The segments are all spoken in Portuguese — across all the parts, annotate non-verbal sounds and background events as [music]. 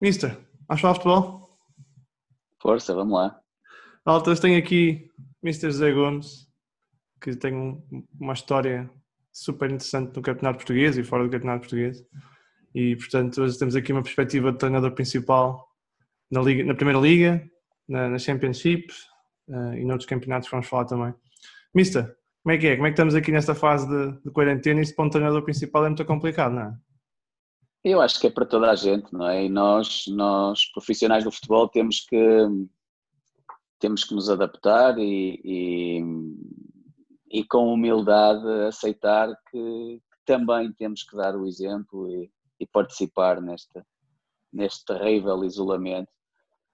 Mister, vamos falar futebol? Força, vamos lá. Altas, tenho aqui Mr. José Gomes, que tem um- uma história super interessante no Campeonato Português e fora do Campeonato Português. E, portanto, hoje temos aqui uma perspectiva de treinador principal na, liga, na Primeira Liga, na, na Championship eh, e noutros campeonatos que vamos falar também. Mister, como é que é? Como é que estamos aqui nesta fase de, de quarentena? Isso para um treinador principal é muito complicado, não é? Eu acho que é para toda a gente, não é? E nós, nós profissionais do futebol, temos que, temos que nos adaptar e, e, e com humildade aceitar que, também temos que dar o exemplo e, e participar nesta, neste terrível isolamento.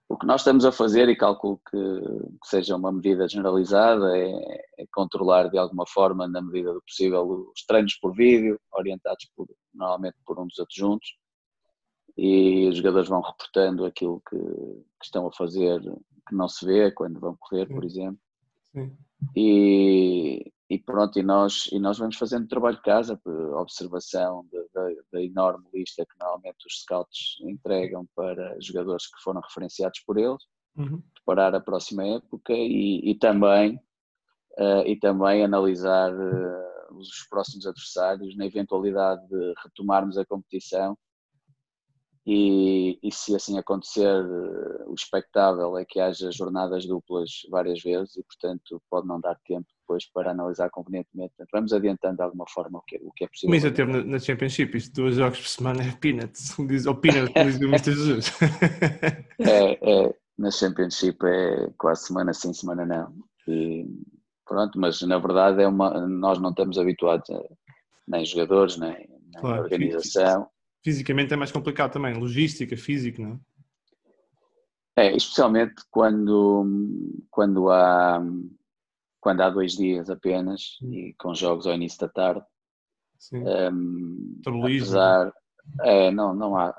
O que nós estamos a fazer, e calculo que, que seja uma medida generalizada, é, é controlar de alguma forma, na medida do possível, os treinos por vídeo, orientados por, normalmente por um dos adjuntos, e os jogadores vão reportando aquilo que, que estão a fazer, que não se vê quando vão correr, por exemplo. Sim. E, e pronto, e nós, e nós vamos fazendo trabalho de casa, observação da, enorme lista que normalmente os scouts entregam para jogadores que foram referenciados por eles, Uhum. preparar a próxima época e, e também, eh, e também analisar eh, os próximos adversários na eventualidade de retomarmos a competição e, e se assim acontecer, eh, o expectável é que haja jornadas duplas várias vezes e, portanto, pode não dar tempo depois para analisar convenientemente. Vamos adiantando de alguma forma o que, é- o que é possível. Mister teve na, na Championship, isto dois jogos por semana é peanuts, [laughs] diz, ou peanuts, como diz o Mister Jesus. [laughs] É, é, na Championship é quase semana sim, semana não. E, pronto, mas na verdade é uma, nós não estamos habituados, a, nem jogadores, nem, nem Claro, organização. Fisicamente é mais complicado também, logística, físico, não é? É, especialmente quando, quando, há, quando há dois dias apenas e com jogos ao início da tarde. Sim. Um, apesar, é, não, não há,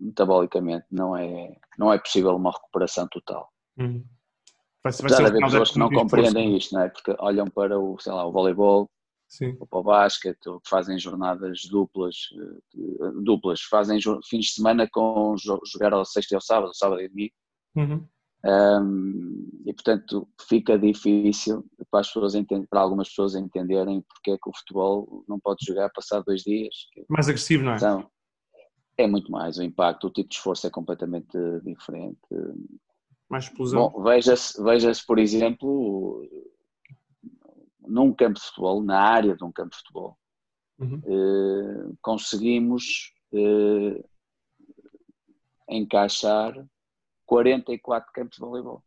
metabolicamente, não é, não é possível uma recuperação total. Uhum. Vai, ser- vai Apesar de haver pessoas que não compreendem isto, não é? Porque olham para o, sei lá, o voleibol, Sim, ou para o basquete, ou que fazem jornadas duplas, eh, duplas, fazem fins de semana com jo- jogar ao sexto e ao sábado, ao sábado e domingo. Uhum. Um, e portanto fica difícil para, as pessoas para algumas pessoas entenderem porque é que o futebol não pode jogar passar dois dias. mais agressivo, não é? Então, é muito mais o impacto, o tipo de esforço é completamente diferente. Mais explosão. Bom, veja-se, veja-se, por exemplo, num campo de futebol, na área de um campo de futebol, Uhum. eh, conseguimos eh, encaixar 44 campos de voleibol.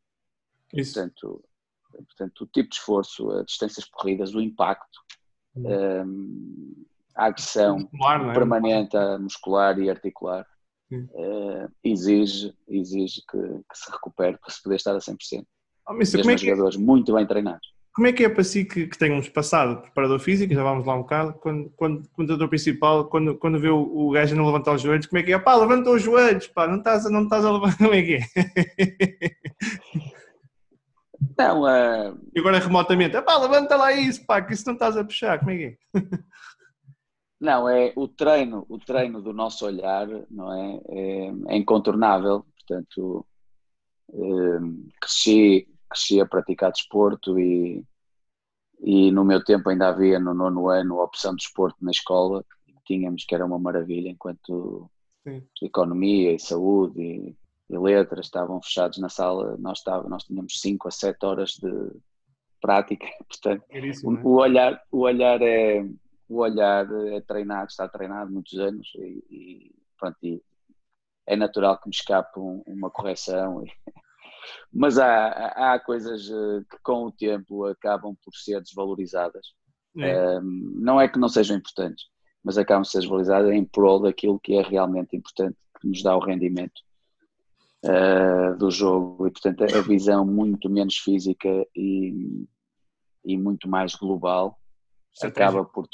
Isso. Portanto, portanto, o tipo de esforço, as distâncias corridas, o impacto, Uhum. eh, a agressão Muscular, é? permanente muscular e articular Eh, exige, exige que, que se recupere para se poder estar a 100%. Oh, Mesmo como, é é- jogadores muito bem treinados. como é que é para si que, que tenhamos passado preparador físico, já vamos lá um bocado, quando, quando, treinador principal, quando, quando vê o, o gajo não levantar os joelhos, como é que é? Pá, levanta os joelhos, pá, não estás, a- não estás a levantar, [laughs] como é que é? Não, eh, E agora remotamente, pá, levanta lá isso, pá, que isso não estás a puxar, como é que é? [laughs] não, é o treino, o treino do nosso olhar, não é? É, é incontornável, portanto, eh, cresci, cresci a praticar desporto e, e no meu tempo ainda havia no nono ano a opção de desporto na escola, tínhamos que era uma maravilha enquanto Sim. economia e saúde e, e letras estavam fechados na sala, nós, estava, nós tínhamos 5 a 7 horas de prática, [laughs] portanto, isso, o, é? o olhar, o olhar é o olhar é treinado, está treinado muitos anos e, e, pronto, e é natural que me escape um- uma correção. e- [laughs] mas há, há coisas eh, que com o tempo acabam por ser desvalorizadas. É. Um, não é que não sejam importantes, mas acabam por ser desvalorizadas em prol daquilo que é realmente importante, que nos dá o rendimento uh, do jogo. E, portanto, a visão muito menos física e, e muito mais global acaba por.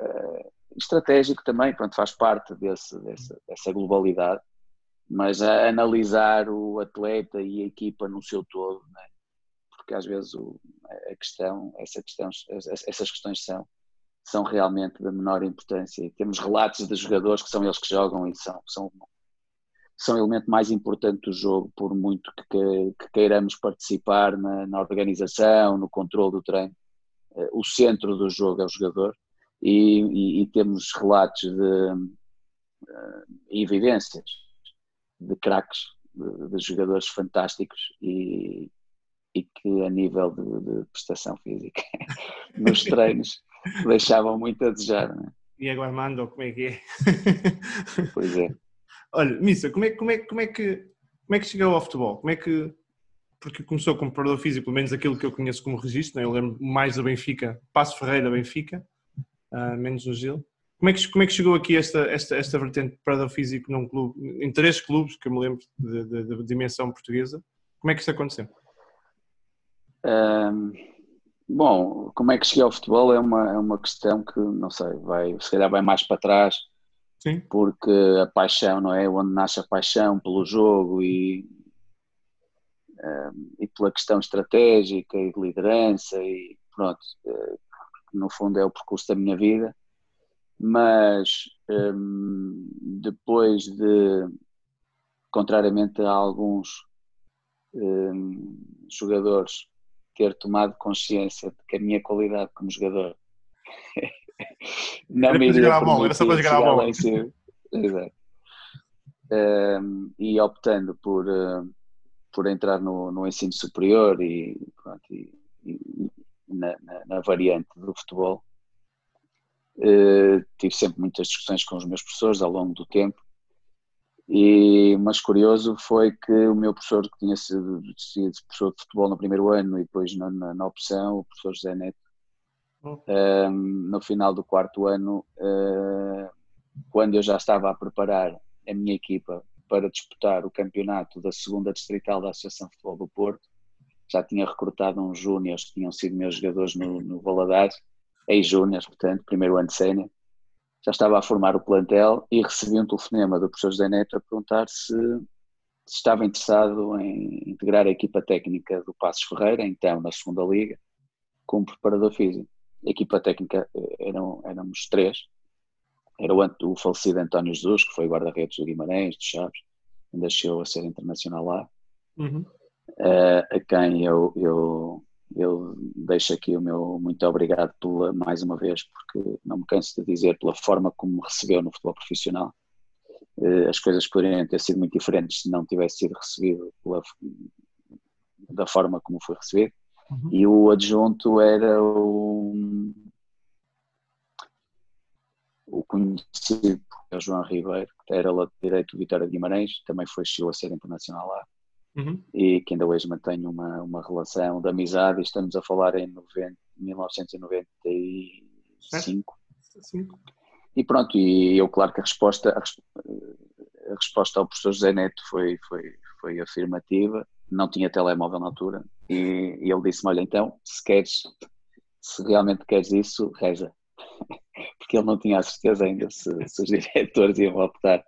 Uh, estratégico também, pronto, faz parte desse, dessa, dessa globalidade, mas analisar o atleta e a equipa no seu todo, não é? porque às vezes o, a questão, essa questão, essas questões são, são realmente da menor importância. Temos relatos de jogadores que são eles que jogam e são, são são o elemento mais importante do jogo, por muito que, que queiramos participar na, na, organização, no controle do treino. Uh, o centro do jogo é o jogador e, e, e temos relatos de, uh, e evidências de craques, de, de, jogadores fantásticos e, e que a nível de, de prestação física [laughs] nos treinos deixavam muito a desejar. Não é? Diego Armando, como é que é? [laughs] Pois é. Olha, Missa, como é, como, é, como, é que, como é que chegou ao futebol? Como é que. Porque começou como preparador físico, pelo menos aquilo que eu conheço como registro, né? eu lembro mais da Benfica, Passo Ferreira Benfica, uh, menos no Gil. Como é, que, como é que chegou aqui esta, esta, esta vertente de preparador físico num clube, em três clubes, que eu me lembro de, dimensão portuguesa? Como é que isso aconteceu? Um, bom, como é que cheguei ao futebol é uma, é uma questão que, não sei, vai, se calhar vai mais para trás Sim. porque a paixão, não é? Onde nasce a paixão pelo jogo e, um, e pela questão estratégica e de liderança e pronto, uh, no fundo é o percurso da minha vida, mas um, depois de, contrariamente a alguns um, jogadores, ter tomado consciência de que a minha qualidade como jogador [laughs] não era me iria bola, era só para jogar a bola. Exato. Um, e optando por, uh, por entrar no, no ensino superior e, pronto, e, e na, na, na, variante do futebol, uh, tive sempre muitas discussões com os meus professores ao longo do tempo. E, mas curioso foi que o meu professor, que tinha sido, sido professor de futebol no primeiro ano e depois na, na, na opção, o professor José Neto, um, no final do quarto ano, uh, quando eu já estava a preparar a minha equipa para disputar o campeonato da segunda distrital da Associação de Futebol do Porto, já tinha recrutado uns júniores que tinham sido meus jogadores no, no Valadares, ex-júniores, portanto, primeiro ano de sénior. Já estava a formar o plantel e recebi um telefonema do professor José Neto a perguntar se, se estava interessado em integrar a equipa técnica do Passos Ferreira, então na segunda liga, como preparador físico a equipa técnica eh, eram, éramos três. Era o, o falecido António Jesus, que foi guarda-redes do Guimarães, do Chaves, ainda chegou a ser internacional lá, uhum. Uh, a quem eu, eu, eu deixo aqui o meu muito obrigado pela, mais uma vez, porque não me canso de dizer pela forma como me recebeu no futebol profissional. Uh, as coisas poderiam ter sido muito diferentes se não tivesse sido recebido pela, da forma como foi recebido. Uhum. E o adjunto era o, o conhecido é João Ribeiro, que era lá direito do Vitória de Guimarães, também foi, chegou a ser internacional lá. Uhum. E que ainda hoje mantém uma, uma relação de amizade. E estamos a falar em 90, 1995. Cinco. E pronto, e eu, claro que a resposta, a, a resposta ao professor José Neto foi, foi, foi afirmativa não tinha telemóvel na altura, e, e ele disse-me, olha então, se queres, se realmente queres isso, reza. [laughs] Porque ele não tinha a certeza ainda se, se os [laughs] diretores iam optar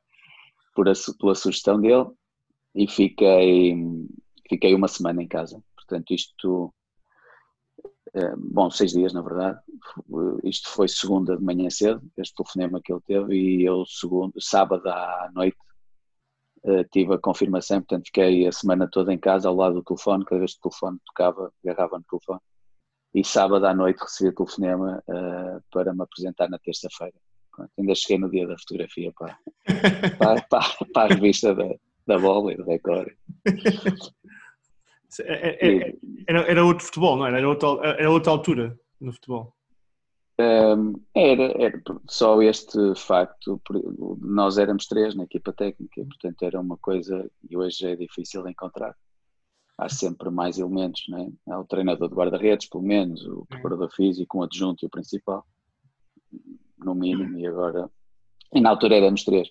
por a, pela sugestão dele, e fiquei, fiquei uma semana em casa. Portanto, isto, eh, bom, seis dias na verdade, isto foi segunda de manhã cedo, este telefonema que ele teve, e eu segundo, sábado à noite uh, tive a confirmação, portanto fiquei a semana toda em casa ao lado do telefone, cada vez que o telefone tocava, agarrava no telefone. E sábado à noite recebi o telefonema uh, para me apresentar na terça-feira. Ainda cheguei no dia da fotografia para, para, para, para a revista da, da bola e do recorde. É, é, é, era, era outro futebol, não era? Era outra, era outra altura no futebol. Um, era, era, só este facto, nós éramos três na equipa técnica, portanto era uma coisa e hoje é difícil de encontrar. Há sempre mais elementos, não é? Há o treinador de guarda-redes, pelo menos, o preparador físico, um adjunto e o principal, no mínimo, e agora. E na altura éramos três.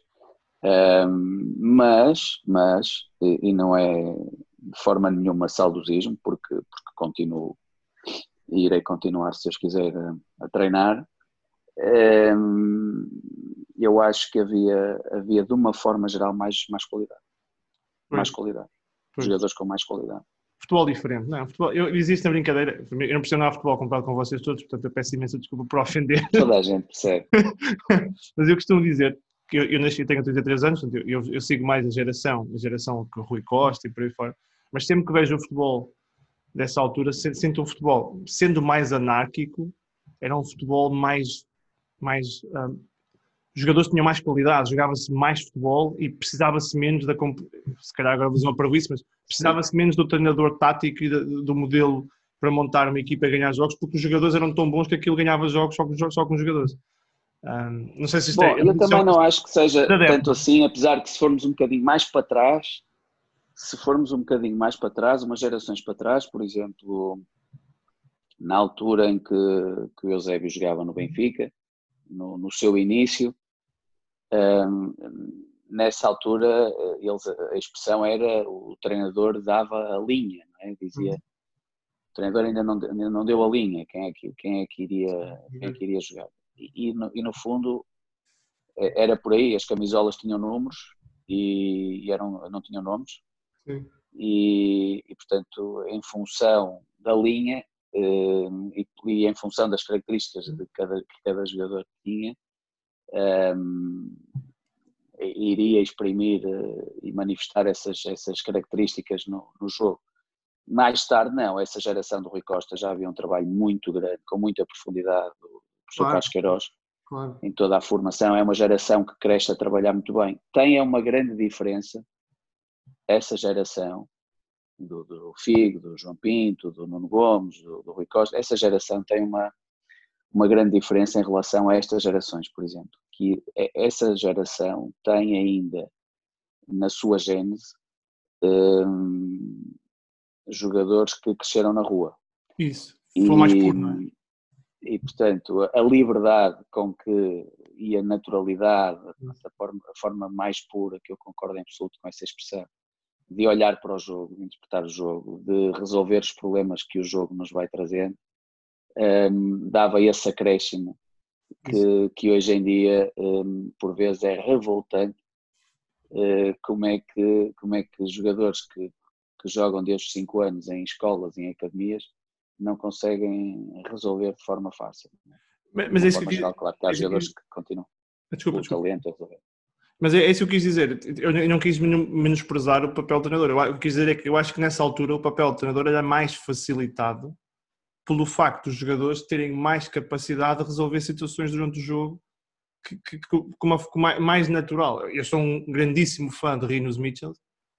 Um, mas, mas, e, e não é de forma nenhuma saudosismo, porque, porque continuo e irei continuar, se Deus quiser, a, a treinar. Um, eu acho que havia, havia, de uma forma geral, mais, mais qualidade. Mais qualidade. Jogadores com mais qualidade. Futebol diferente, não? Futebol, eu, existe a brincadeira, eu não percebo nada futebol comparado com vocês todos, portanto eu peço imensa desculpa por ofender. Toda a gente percebe. [laughs] Mas eu costumo dizer, eu, eu nasci, tenho 33 anos, eu, eu, eu, sigo mais a geração, a geração que o Rui Costa e por aí fora, mas sempre que vejo o futebol dessa altura, sinto um futebol, sendo mais anárquico, era um futebol mais, mais um, os jogadores tinham mais qualidade, jogava-se mais futebol e precisava-se menos da. Se calhar agora vou para isso, mas precisava-se menos do treinador tático e do modelo para montar uma equipa e ganhar jogos, porque os jogadores eram tão bons que aquilo ganhava jogos só com, só com os jogadores. Um, não sei se isto Bom, é. Eu também não acho que seja tanto assim, apesar que se formos um bocadinho mais para trás, se formos um bocadinho mais para trás, umas gerações para trás, por exemplo, na altura em que, que o Eusébio jogava no Benfica, no, no seu início, um, nessa altura eles, a expressão era o treinador dava a linha, é? dizia uhum. o treinador ainda não, ainda não deu a linha, quem é que, quem é que, iria, quem é que iria jogar. E, no, e no fundo era por aí, as camisolas tinham números e, e eram, não tinham nomes. E, e, portanto, em função da linha e, e, em função das características de cada, que cada jogador tinha, um, iria exprimir uh, e manifestar essas, essas características no, no, jogo. Mais tarde, não, essa geração do Rui Costa já havia um trabalho muito grande, com muita profundidade, professor claro. Carlos Queiroz, claro. em toda a formação. É uma geração que cresce a trabalhar muito bem. Tem uma grande diferença, essa geração, do, do Figo, do João Pinto, do Nuno Gomes, do, do Rui Costa, essa geração tem uma, uma grande diferença em relação a estas gerações, por exemplo, que essa geração tem ainda na sua gênese hum, jogadores que cresceram na rua. Isso, foi mais puro, não é? E, portanto, a liberdade com que e a naturalidade, a forma, a forma mais pura, que eu concordo em absoluto com essa expressão, de olhar para o jogo, de interpretar o jogo, de resolver os problemas que o jogo nos vai trazendo, um, dava esse acréscimo que, que hoje em dia, um, por vezes, é revoltante. Uh, como, é que, como é que jogadores que, que jogam desde os 5 anos em escolas, em academias, não conseguem resolver de forma fácil. Mas, mas é isso que... Geral, claro que há jogadores que continuam desculpa, o talento. Mas é, é isso que eu quis dizer. Eu não quis menosprezar o papel do treinador. Eu, quis dizer é que eu acho que nessa altura o papel do treinador era mais facilitado pelo facto dos jogadores terem mais capacidade de resolver situações durante o jogo que, que, que, mais natural. Eu sou um grandíssimo fã de Rinus Mitchell,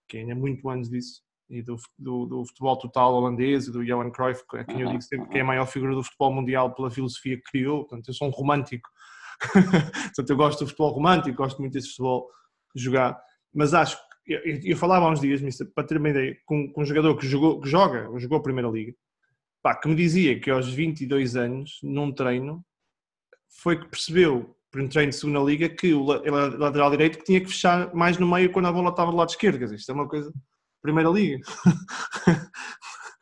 que ainda é muito antes disso, e do, do, do, futebol total holandês e do Johan Cruyff, a quem eu digo sempre que é a maior figura do futebol mundial pela filosofia que criou. Portanto, eu sou um romântico. [laughs] Portanto, eu gosto do futebol romântico, gosto muito desse futebol jogar. Mas acho que eu, eu falava há uns dias, para ter uma ideia, com, com um jogador que, jogou, que joga, jogou a Primeira Liga, pá, que me dizia que aos 22 anos, num treino, foi que percebeu, por um treino de segunda liga, que o lateral direito tinha que fechar mais no meio quando a bola estava do lado esquerdo. Quer dizer, isto é uma coisa. Primeira liga.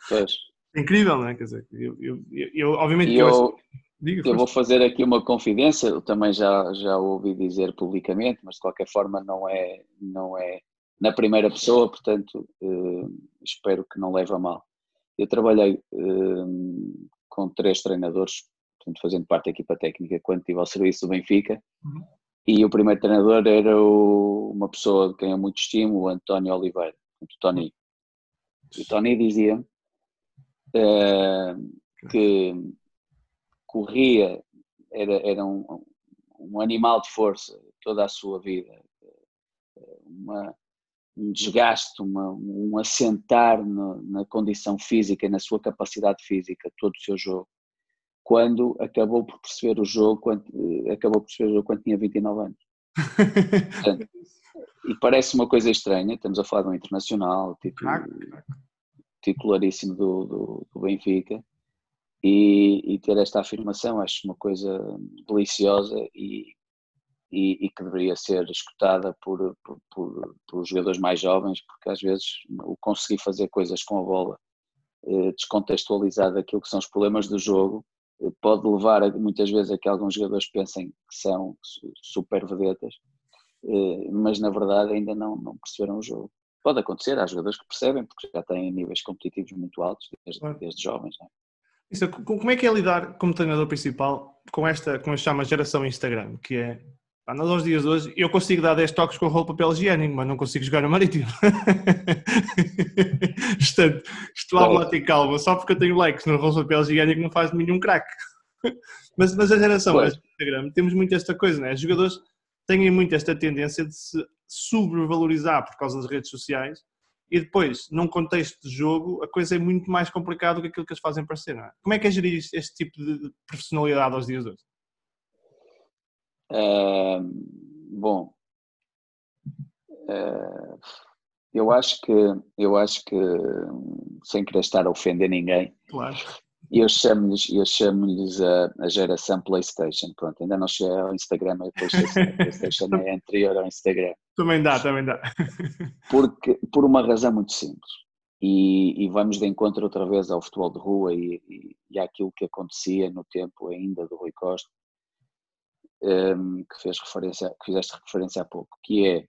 Pois. Incrível, não é? Quer dizer, eu, eu, eu obviamente. Eu, eu, digo, eu vou fazer aqui uma confidência, eu também já, já ouvi dizer publicamente, mas de qualquer forma não é, não é na primeira pessoa, portanto eh, espero que não leve a mal. Eu trabalhei um, com três treinadores, portanto, fazendo parte da equipa técnica, quando estive ao serviço do Benfica. Uhum. E o primeiro treinador era o, uma pessoa de quem eu muito estimo, o António Oliveira, o Tony. O Tony dizia uh, que corria, era, era um, um animal de força toda a sua vida. Uma, um desgaste, uma, um assentar no, na condição física e na sua capacidade física todo o seu jogo, quando acabou por perceber o jogo, quando, eh, acabou por perceber o jogo quando tinha 29 anos. [laughs] Portanto, e parece uma coisa estranha, estamos a falar de um internacional, titular, titularíssimo do, do, do Benfica, e, e, ter esta afirmação acho uma coisa deliciosa e, e, e, que deveria ser escutada por, por, por, por, jogadores mais jovens, porque às vezes o conseguir fazer coisas com a bola eh, descontextualizar daquilo que são os problemas do jogo eh, pode levar muitas vezes a que alguns jogadores pensem que são super vedetas, mas na verdade ainda não, não perceberam o jogo. Pode acontecer, há jogadores que percebem, porque já têm níveis competitivos muito altos desde, desde jovens. É? Isso, como é que é lidar como treinador principal com esta, como chama, geração Instagram, que é Pá, nós aos dias de hoje, eu consigo dar 10 toques com o rolo de papel higiênico, mas não consigo jogar no marítimo. [laughs] Portanto, isto há lá tem calma, só porque eu tenho likes no rolo de papel higiênico não faz de mim um craque. [laughs] mas, mas a geração do Instagram, temos muito esta coisa, né? Os jogadores têm muito esta tendência de se sobrevalorizar por causa das redes sociais e depois, num contexto de jogo, a coisa é muito mais complicada do que aquilo que eles fazem parecer, não é? Como é que é gerir este tipo de profissionalidade aos dias de hoje? Uh, bom, uh, eu acho que eu acho que sem querer estar a ofender ninguém, claro. Eu chamo-lhes eu chamo-lhes a, a, geração PlayStation. Pronto, ainda não cheguei ao Instagram, a PlayStation, a PlayStation é anterior ao Instagram. Também dá, também dá. [laughs] Porque por uma razão muito simples. E, e, vamos de encontro outra vez ao futebol de rua e, e, e àquilo que acontecia no tempo ainda do Rui Costa um, que, fez referência, que fizeste referência há pouco, que é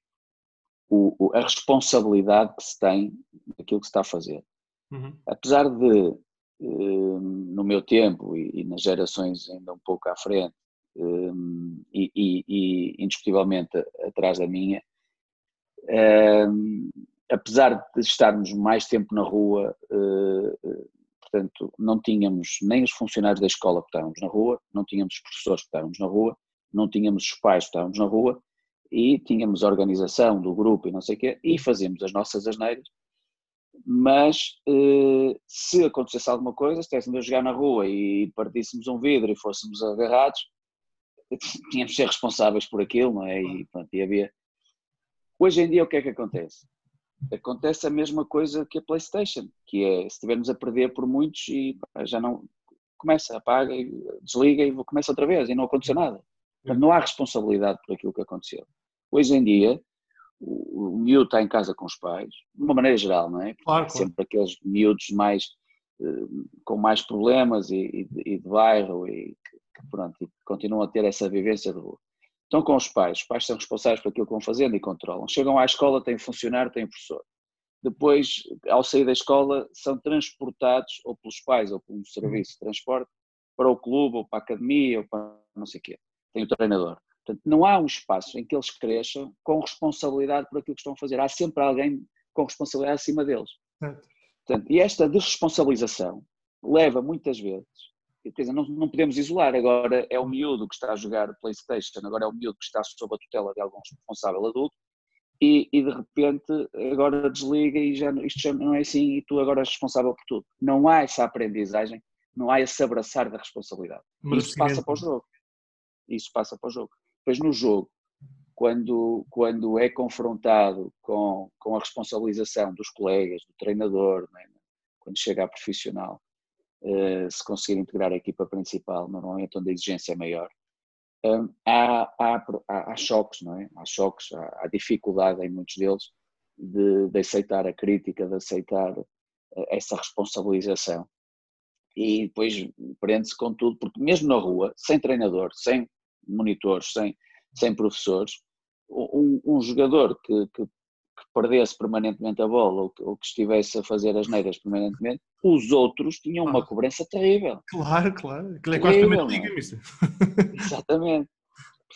o, o, a responsabilidade que se tem daquilo que se está a fazer. Uhum. Apesar de, no meu tempo e, nas gerações ainda um pouco à frente, um, e, e, e, indiscutivelmente atrás da minha, apesar de estarmos mais tempo na rua, uh, portanto, não tínhamos nem os funcionários da escola que estávamos na rua, não tínhamos os professores que estávamos na rua, não tínhamos os pais, estávamos na rua e tínhamos a organização do grupo e não sei o quê, e fazíamos as nossas asneiras, mas eh, se acontecesse alguma coisa, se estivéssemos a jogar na rua e partíssemos um vidro e fôssemos agarrados, [laughs] tínhamos de ser responsáveis por aquilo, não é? E, pronto, e havia... Hoje em dia o que é que acontece? Acontece a mesma coisa que a Playstation, que é, se estivermos a perder por muitos e já não... Começa, apaga, desliga e começa outra vez e não aconteceu nada. Portanto, não há responsabilidade por aquilo que aconteceu. Hoje em dia, o, o miúdo está em casa com os pais, de uma maneira geral, não é? Claro, Sempre claro. aqueles miúdos mais, uh, com mais problemas e, e, e de bairro e que, pronto, e continuam a ter essa vivência de rua. Estão com os pais, os pais são responsáveis por aquilo que vão fazendo e controlam. Chegam à escola, têm funcionário, têm professor. Depois, ao sair da escola, são transportados ou pelos pais ou por um serviço de transporte para o clube ou para a academia ou para não sei o quê tem o treinador. Portanto, não há um espaço em que eles cresçam com responsabilidade por aquilo que estão a fazer. Há sempre alguém com responsabilidade acima deles. Portanto, e esta desresponsabilização leva muitas vezes, quer dizer, não, não podemos isolar, agora é o miúdo que está a jogar Playstation, agora é o miúdo que está sob a tutela de algum responsável adulto, e, e, de repente agora desliga e já isto já não é assim e tu agora és responsável por tudo. Não há essa aprendizagem, não há esse abraçar da responsabilidade. Isso passa para o jogo isso passa para o jogo. Depois no jogo, quando, quando é confrontado com, com a responsabilização dos colegas, do treinador, né? quando chega a profissional, uh, se conseguir integrar a equipa principal, normalmente onde a exigência é maior, um, há, há, há, há, choques, não é? Há choques, há, há dificuldade em muitos deles de, de, aceitar a crítica, de aceitar uh, essa responsabilização. E depois prende-se com tudo, porque mesmo na rua, sem treinador, sem monitores, sem, sem professores, um, um jogador que, que, que, perdesse permanentemente a bola ou que, ou que, estivesse a fazer as neiras permanentemente, os outros tinham uma cobrança terrível. Claro, claro. Aquilo é quase liga, Exatamente.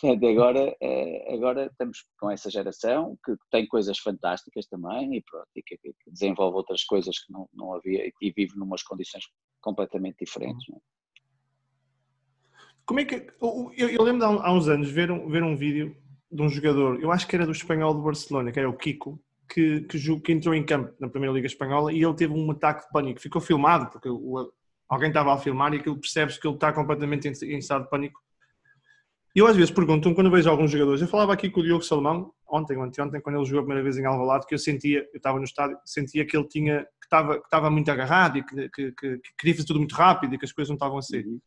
Portanto, agora, eh, agora estamos com essa geração que tem coisas fantásticas também e, pronto, e que, que desenvolve outras coisas que não, não havia e vive numas condições completamente diferentes. Uhum. Como é que. Eu, eu lembro de há uns anos ver um, ver um vídeo de um jogador, eu acho que era do espanhol do Barcelona, que era o Kiko, que, que, que entrou em campo na Primeira Liga Espanhola e ele teve um ataque de pânico. Ficou filmado, porque o, alguém estava a filmar e aquilo percebes que ele está completamente em, em estado de pânico. E eu às vezes pergunto quando vejo alguns jogadores, eu falava aqui com o Diogo Salomão, ontem ou anteontem, quando ele jogou a primeira vez em Alvalade, que eu sentia, eu estava no estádio, sentia que ele tinha, que estava, que estava muito agarrado e que, que, que, que queria fazer tudo muito rápido e que as coisas não estavam a sair. Uhum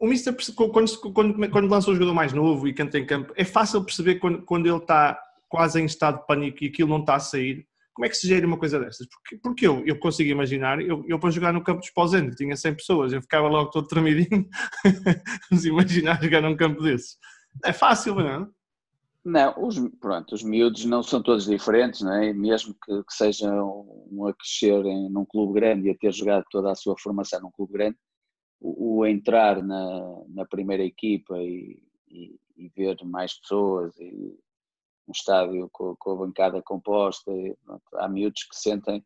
o Mister, quando, quando, quando lança um jogador mais novo e canta em campo, é fácil perceber quando, quando ele está quase em estado de pânico e aquilo não está a sair. Como é que se gera uma coisa dessas? Porque, porque eu, eu consigo imaginar, eu, eu para jogar no campo de Esposende, tinha 100 pessoas, eu ficava logo todo tremidinho. [laughs] Vamos imaginar jogar num campo desses. É fácil, não é? Não, os, pronto, os miúdos não são todos diferentes, não é? mesmo que, que sejam um a crescer em, num clube grande e a ter jogado toda a sua formação num clube grande, o, entrar na, na primeira equipa e, e, e ver mais pessoas e um estádio com, com a bancada composta. E, pronto, há miúdos que sentem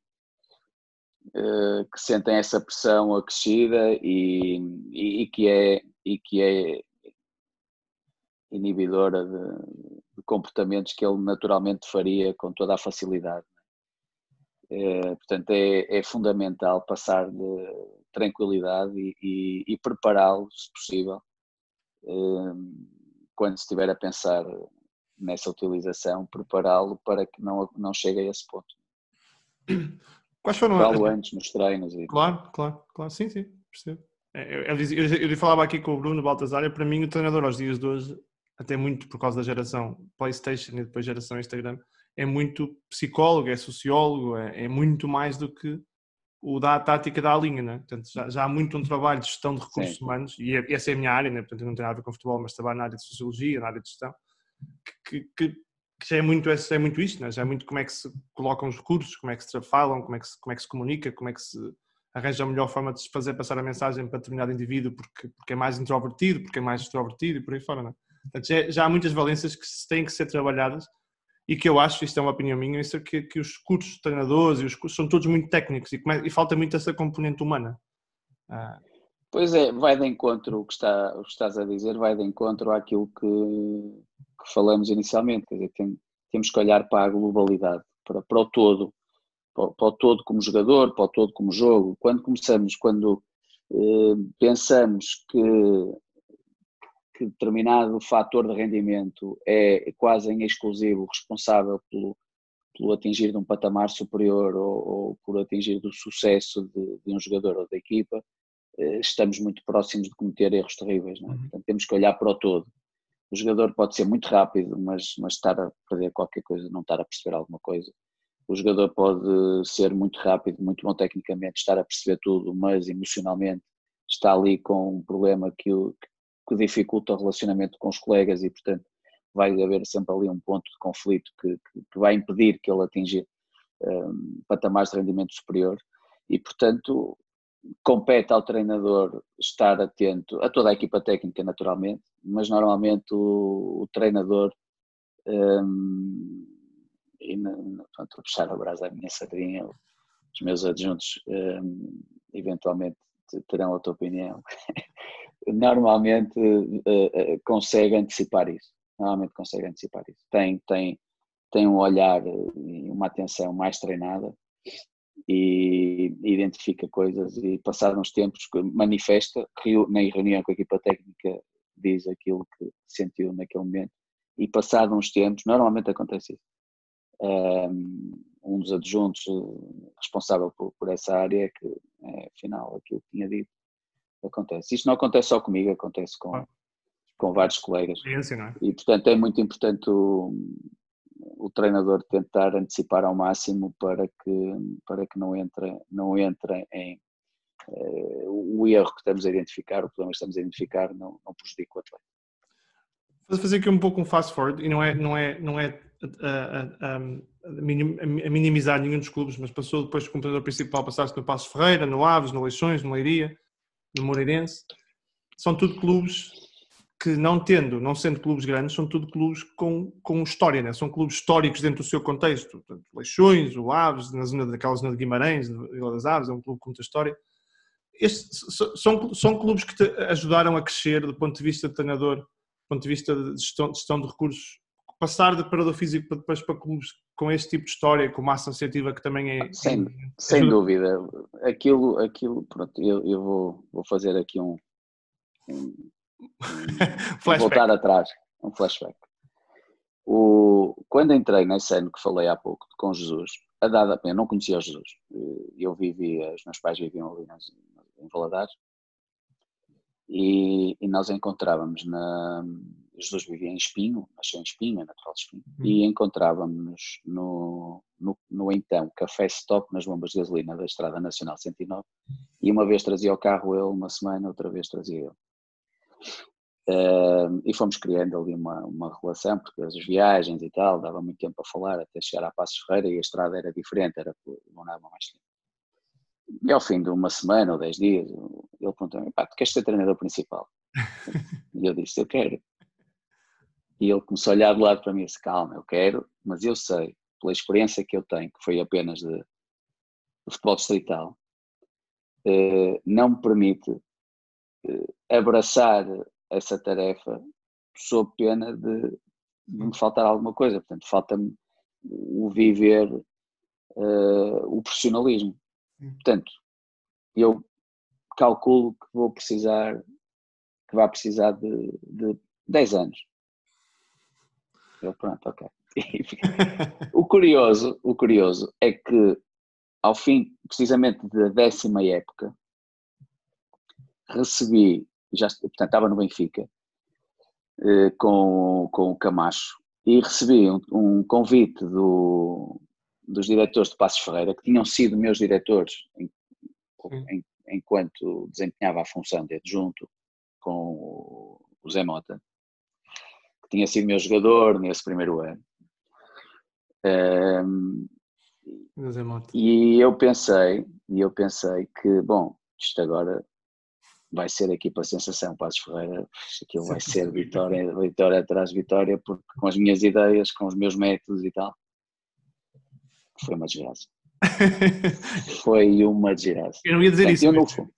uh, que sentem essa pressão acrescida e, e, e, que é e que é inibidora de, de, comportamentos que ele naturalmente faria com toda a facilidade. É, portanto, é, é, fundamental passar de tranquilidade e, e, e prepará-lo, se possível, eh, quando estiver a pensar nessa utilização, prepará-lo para que não, não chegue a esse ponto. Quais foram Falo antes nos treinos. E... Claro, claro, claro, sim, sim, percebo. É, eu, eu, eu, eu, falava aqui com o Bruno Baltazar, para mim o treinador aos dias de hoje, até muito por causa da geração Playstation e depois geração Instagram, é muito psicólogo, é sociólogo, é, é muito mais do que o da tática da linha, né? Portanto, já, já, há muito um trabalho de gestão de recursos Sim. humanos, e é, essa é a minha área, né? Portanto, não tem nada a ver com futebol, mas trabalho na área de sociologia, na área de gestão, que, que, que já é muito, é muito isto, né? já é muito como é que se colocam os recursos, como é que se falam, como é que se, como é que se comunica, como é que se arranja a melhor forma de se fazer passar a mensagem para determinado indivíduo porque, porque é mais introvertido, porque é mais extrovertido e por aí fora. Né? Portanto, já, já há muitas valências que têm que ser trabalhadas e que eu acho, isto é uma opinião minha, isso é que, que os cursos de treinadores e os cursos são todos muito técnicos e, e falta muito essa componente humana. Ah. Pois é, vai de encontro o que, está, o que estás a dizer, vai de encontro àquilo que, que falamos inicialmente, quer dizer, tem, temos que olhar para a globalidade, para, para o todo, para, para, o todo como jogador, para o todo como jogo. Quando começamos, quando eh, pensamos que que determinado fator de rendimento é quase em exclusivo responsável pelo, pelo atingir de um patamar superior ou, ou por atingir do sucesso de, de, um jogador ou da equipa, eh, estamos muito próximos de cometer erros terríveis. É? Uhum. Portanto, temos que olhar para o todo. O jogador pode ser muito rápido, mas, mas estar a perder qualquer coisa, não estar a perceber alguma coisa. O jogador pode ser muito rápido, muito bom tecnicamente, estar a perceber tudo, mas emocionalmente está ali com um problema que, o, que dificulta o relacionamento com os colegas e, portanto, vai haver sempre ali um ponto de conflito que, que, vai impedir que ele atinja um, patamares de rendimento superior. E, portanto, compete ao treinador estar atento a toda a equipa técnica, naturalmente, mas normalmente o, o treinador, um, e portanto, puxar a brasa à minha sardinha, os meus adjuntos um, eventualmente terão outra opinião, [laughs] normalmente uh, uh, consegue antecipar isso. Normalmente consegue antecipar isso. Tem, tem, tem um olhar e uma atenção mais treinada e identifica coisas e passados uns tempos manifesta, na reunião com a equipa técnica diz aquilo que sentiu naquele momento e passados uns tempos, normalmente acontece isso. Um dos adjuntos responsável por, por essa área que, afinal, aquilo que tinha dito acontece. Isto não acontece só comigo, acontece com, ah. com vários colegas. É? E, portanto, é muito importante o, o, treinador tentar antecipar ao máximo para que, para que não entre, não entre em uh, o erro que estamos a identificar, o problema que estamos a identificar, não, não prejudique o atleta. Vou fazer aqui um pouco um fast forward e não é, não é, não é a, a, a, minimizar nenhum dos clubes, mas passou depois do computador principal, passaste no Passo Ferreira, no Aves, no Leixões, no Leiria, no Moreirense, são tudo clubes que não tendo, não sendo clubes grandes, são tudo clubes com, com história, né? são clubes históricos dentro do seu contexto. Portanto, Leixões, o Aves, na zona daquela zona de Guimarães, Vila das Aves, é um clube com muita história. Estes são, são clubes que te ajudaram a crescer do ponto de vista de treinador, do ponto de vista de gestão, de, gestão de recursos, passar de parador físico para depois para clubes com este tipo de história, com massa associativa que também é. Sem, sem dúvida. Aquilo, aquilo pronto, eu, eu vou, vou fazer aqui um. um, [laughs] um voltar atrás, um flashback. O, quando entrei nesse ano que falei há pouco com Jesus, a dada, eu não conhecia Jesus, eu vivia, os meus pais viviam ali em Valadares, e, e nós encontrávamos na, Jesus vivia em Espinho, nasceu em Espinho, é natural de Espinho, uhum. e encontrávamos no, no, no, então Café Stop, nas bombas de gasolina da Estrada Nacional 109, e uma vez trazia o carro ele, uma semana, outra vez trazia ele. Uh, e fomos criando ali uma, uma relação, porque as viagens e tal, dava muito tempo a falar até chegar à Passos Ferreira e a estrada era diferente, era dava mais tempo. E ao fim de uma semana ou dez dias, ele perguntou-me: pá, tu queres ser treinador principal? [laughs] e eu disse: eu quero. E ele começou a olhar de lado para mim e disse: Calma, eu quero, mas eu sei, pela experiência que eu tenho, que foi apenas de, de futebol distrital, eh, não me permite eh, abraçar essa tarefa sob pena de, de me faltar alguma coisa. Portanto, falta-me o viver uh, o profissionalismo. Portanto, eu calculo que vou precisar, que vai precisar de, de 10 anos. Eu, pronto, ok. [laughs] o curioso, o curioso é que ao fim, precisamente da décima época, recebi, já, portanto estava no Benfica, eh, com, com o Camacho, e recebi um, um convite do, dos diretores de Passos Ferreira, que tinham sido meus diretores em, em, enquanto desempenhava a função de adjunto com o Zé Mota, que tinha sido meu jogador nesse primeiro ano. Um, e eu pensei, e eu pensei que, bom, isto agora vai ser aqui para a sensação, Passos Ferreira, aquilo vai ser vitória, vitória atrás vitória, porque com as minhas ideias, com os meus métodos e tal, foi uma desgraça. [laughs] foi uma desgraça. Eu não ia dizer Portanto,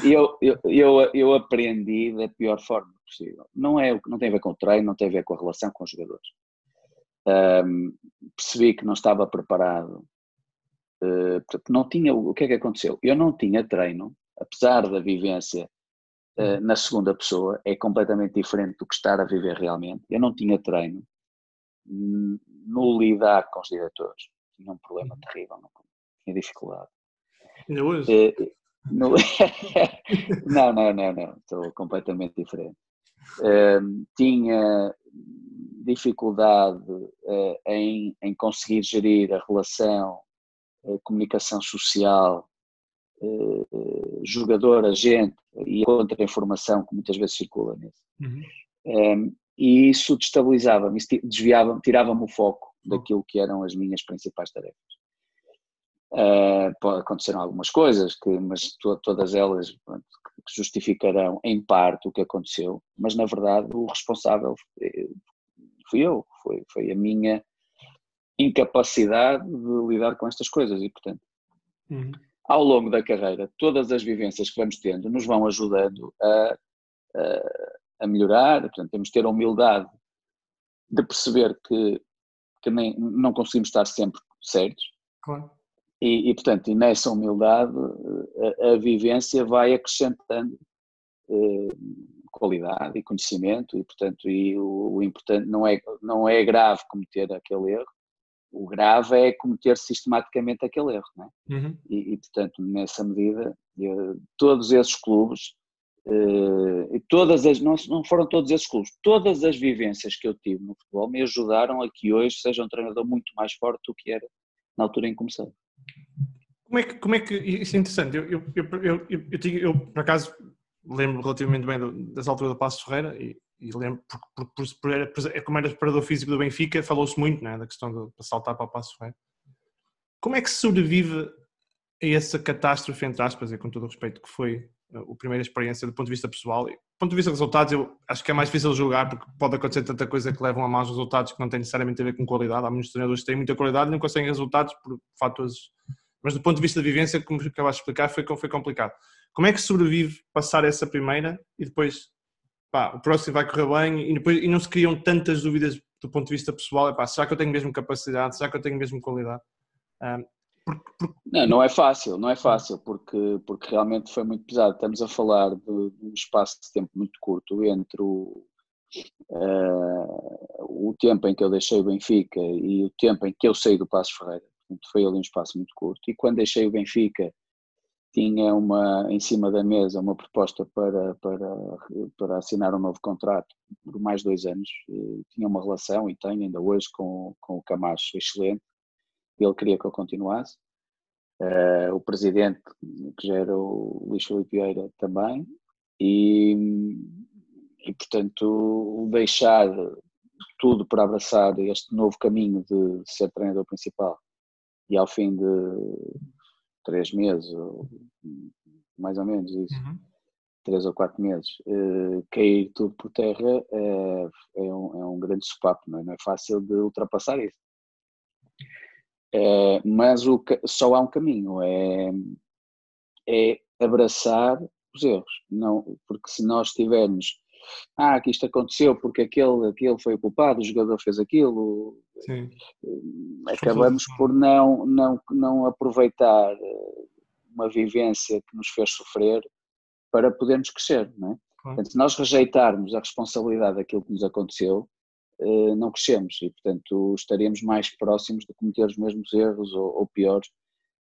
isso. Eu, eu, eu, eu, eu aprendi da pior forma possível. Não, é, não tem a ver com o treino, não tem a ver com a relação com os jogadores. Um, percebi que não estava preparado. Uh, não tinha, o que é que aconteceu? Eu não tinha treino, apesar da vivência uh, na segunda pessoa, é completamente diferente do que estar a viver realmente. Eu não tinha treino no lidar com os diretores. Tinha um problema terrível, não, tinha dificuldade. Ainda hoje? Uh, no... [laughs] não, não, não, não, estou completamente diferente. Uh, tinha dificuldade uh, em, em conseguir gerir a relação, a comunicação social, uh, jogador, agente e a contra-informação que muitas vezes circula nisso. Uhum. Um, e isso destabilizava-me, desviava-me, tirava-me o foco daquilo que eram as minhas principais tarefas. Uh, aconteceram algumas coisas, que, mas to, todas elas pronto, que justificarão em parte o que aconteceu, mas na verdade o responsável fui eu, foi, foi a minha incapacidade de lidar com estas coisas e portanto uhum. ao longo da carreira todas as vivências que vamos tendo nos vão ajudando a, a, a melhorar, portanto temos de ter a humildade de perceber que, que nem, não conseguimos estar sempre certos claro. E, e portanto e nessa humildade a, a vivência vai acrescentando eh, qualidade e conhecimento e portanto e o, o, importante não é não é grave cometer aquele erro o grave é cometer sistematicamente aquele erro é? Uhum. e, e, portanto nessa medida eu, todos esses clubes eh, e todas as não, não foram todos esses clubes todas as vivências que eu tive no futebol me ajudaram a que hoje seja um treinador muito mais forte do que era na altura em que comecei como é que, como é que isso é interessante, eu, eu, eu, eu, eu, eu, eu por acaso lembro relativamente bem das alturas do Passo Ferreira e, e lembro, por, por, por, era, é como era preparador físico do Benfica, falou-se muito né, da questão de, saltar para o Passo Ferreira. Como é que se sobrevive a essa catástrofe, entre aspas, e com todo o respeito, que foi a uh, primeira experiência do ponto de vista pessoal? Ponto de vista de resultados, eu acho que é mais difícil julgar porque pode acontecer tanta coisa que levam a maus resultados que não tem necessariamente a ver com qualidade. Há muitos treinadores que têm muita qualidade e não conseguem resultados por fatores. Mas do ponto de vista de vivência, como acabaste de explicar, foi, foi complicado. Como é que sobrevive passar essa primeira e depois pá, o próximo vai correr bem e, depois, e não se criam tantas dúvidas do ponto de vista pessoal? Pá, será que eu tenho mesmo capacidade? Será que eu tenho mesmo qualidade? Um, porque, porque... Não, não é fácil, não é fácil, porque, porque realmente foi muito pesado. Estamos a falar de, de um espaço de tempo muito curto entre o, uh, o tempo em que eu deixei o Benfica e o tempo em que eu saí do Passo Ferreira. Portanto, foi ali um espaço muito curto. E quando deixei o Benfica, tinha uma em cima da mesa uma proposta para, para, para assinar um novo contrato por mais dois anos. Tinha uma relação e tenho ainda hoje com, com o Camacho excelente. Ele queria que eu continuasse. Uh, o presidente, que já era o Luís Filipe Vieira, também. E, e, portanto, deixar tudo para abraçar este novo caminho de ser treinador principal e ao fim de três meses, mais ou menos isso. Uhum. três ou quatro meses, uh, cair tudo por terra uh, é, um, é um grande sopapo, não é? não é fácil de ultrapassar isso. Uh, mas o, só há um caminho, é, é abraçar os erros, não, porque se nós tivermos ah, que isto aconteceu porque aquele, aquele foi o culpado, o jogador fez aquilo, Sim. acabamos por não, não, não aproveitar uma vivência que nos fez sofrer para podermos crescer, não é? Portanto, se nós rejeitarmos a responsabilidade daquilo que nos aconteceu, eh, não crescemos e, portanto, estaríamos mais próximos de cometer os mesmos erros ou, ou piores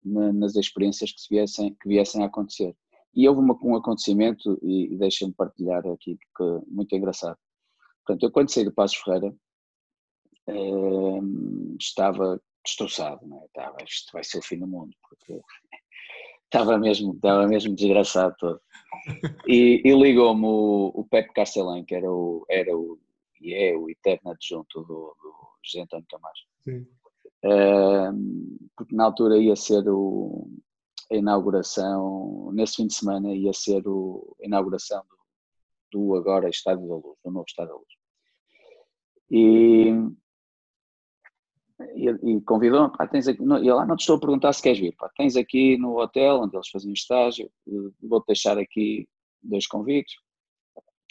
nas experiências que, viessem, que viessem a acontecer. E houve uma, um acontecimento, e, deixem-me partilhar aqui, que muito engraçado. Portanto, eu quando saí do Passos Ferreira, eh, estava destroçado, não é? estava, isto vai ser o fim do mundo, porque [laughs] estava mesmo, estava mesmo desgraçado todo. E, e ligou-me o, o Pepe Carcelan, que era o, era o, e é o eterno adjunto do, do José António Camacho. Sim. Uh, porque na altura ia ser o, a inauguração, nesse fim de semana ia ser o, a inauguração do, do agora Estádio da Luz, do novo Estádio da Luz. E e, e convidou-me, pá, tens aqui, não, e lá não te estou a perguntar se queres vir, pá, tens aqui no hotel onde eles faziam estágio, vou-te deixar aqui dois convites,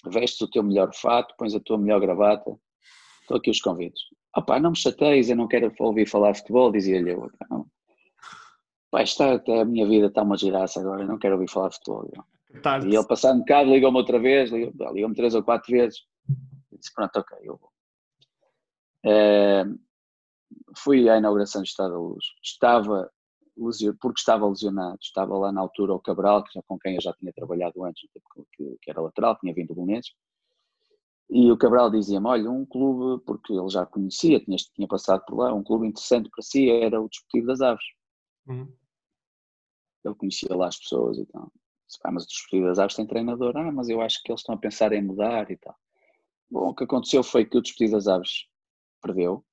vestes o teu melhor fato, pões a tua melhor gravata, estou aqui os convites. Ah pá, não me chateis, eu não quero ouvir falar de futebol, dizia-lhe eu. Não. Pá, está, a minha vida está uma giraça agora, eu não quero ouvir falar de futebol. E ele passado um bocado ligou-me outra vez, ligou-me três ou quatro vezes, disse pronto, ok, eu vou. Uh, fui à inauguração do Estado da Luz, estava, porque estava lesionado, estava lá na altura o Cabral, com quem eu já tinha trabalhado antes, que, que era lateral, tinha vindo do Belenenses, e o Cabral dizia-me, olha, um clube, porque ele já conhecia, tinha, tinha passado por lá, um clube interessante para si era o Desportivo das Aves. Uhum. Ele conhecia lá as pessoas e tal. Ah, mas o Desportivo das Aves tem treinador. Ah, mas eu acho que eles estão a pensar em mudar e tal. Bom, o que aconteceu foi que o Desportivo das Aves perdeu,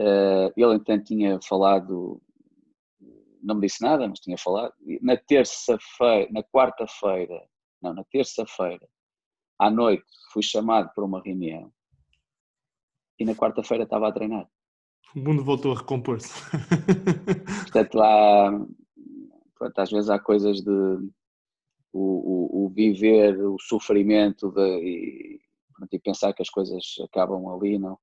Uh, ele então tinha falado, não me disse nada, mas tinha falado. Na terça-feira, na quarta-feira, não, na terça-feira, à noite, fui chamado para uma reunião e na quarta-feira estava a treinar. O mundo voltou a recompor-se. [laughs] Portanto, lá, pronto, às vezes há coisas de o, o, o viver, o sofrimento de, e, pronto, e pensar que as coisas acabam ali, não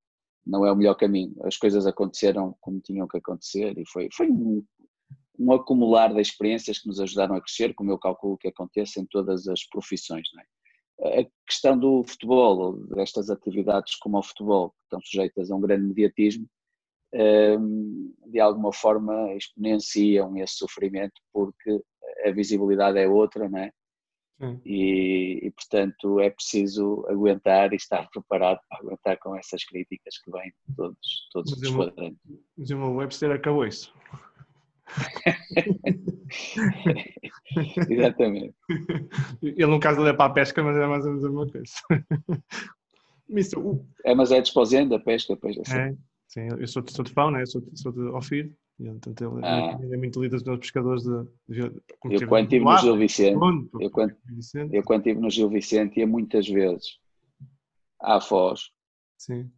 não é o melhor caminho. As coisas aconteceram como tinham que acontecer e foi, foi um, um acumular de experiências que nos ajudaram a crescer, como eu calculo que acontece em todas as profissões. É? A questão do futebol, destas atividades como o futebol, que estão sujeitas a um grande mediatismo, hum, de alguma forma exponenciam esse sofrimento porque a visibilidade é outra, não é? E, e, portanto é preciso aguentar e estar [laughs] preparado para aguentar com essas críticas que vêm de todos, todos os quadrantes. Mas o Webster acabou isso. [laughs] Exatamente. Ele no caso ele é para a pesca, mas é mais ou menos a mesma coisa. [laughs] É, mas é desposendo a pesca, a pesca. É, sim, eu sou, sou de pau, né? eu sou, sou de Ofir e, portanto, ele ah. é muito lido nos pescadores de, de, de Eu quando estive no Gil Vicente, eu, quando, eu quando estive no Gil Vicente ia muitas vezes à Foz Sim.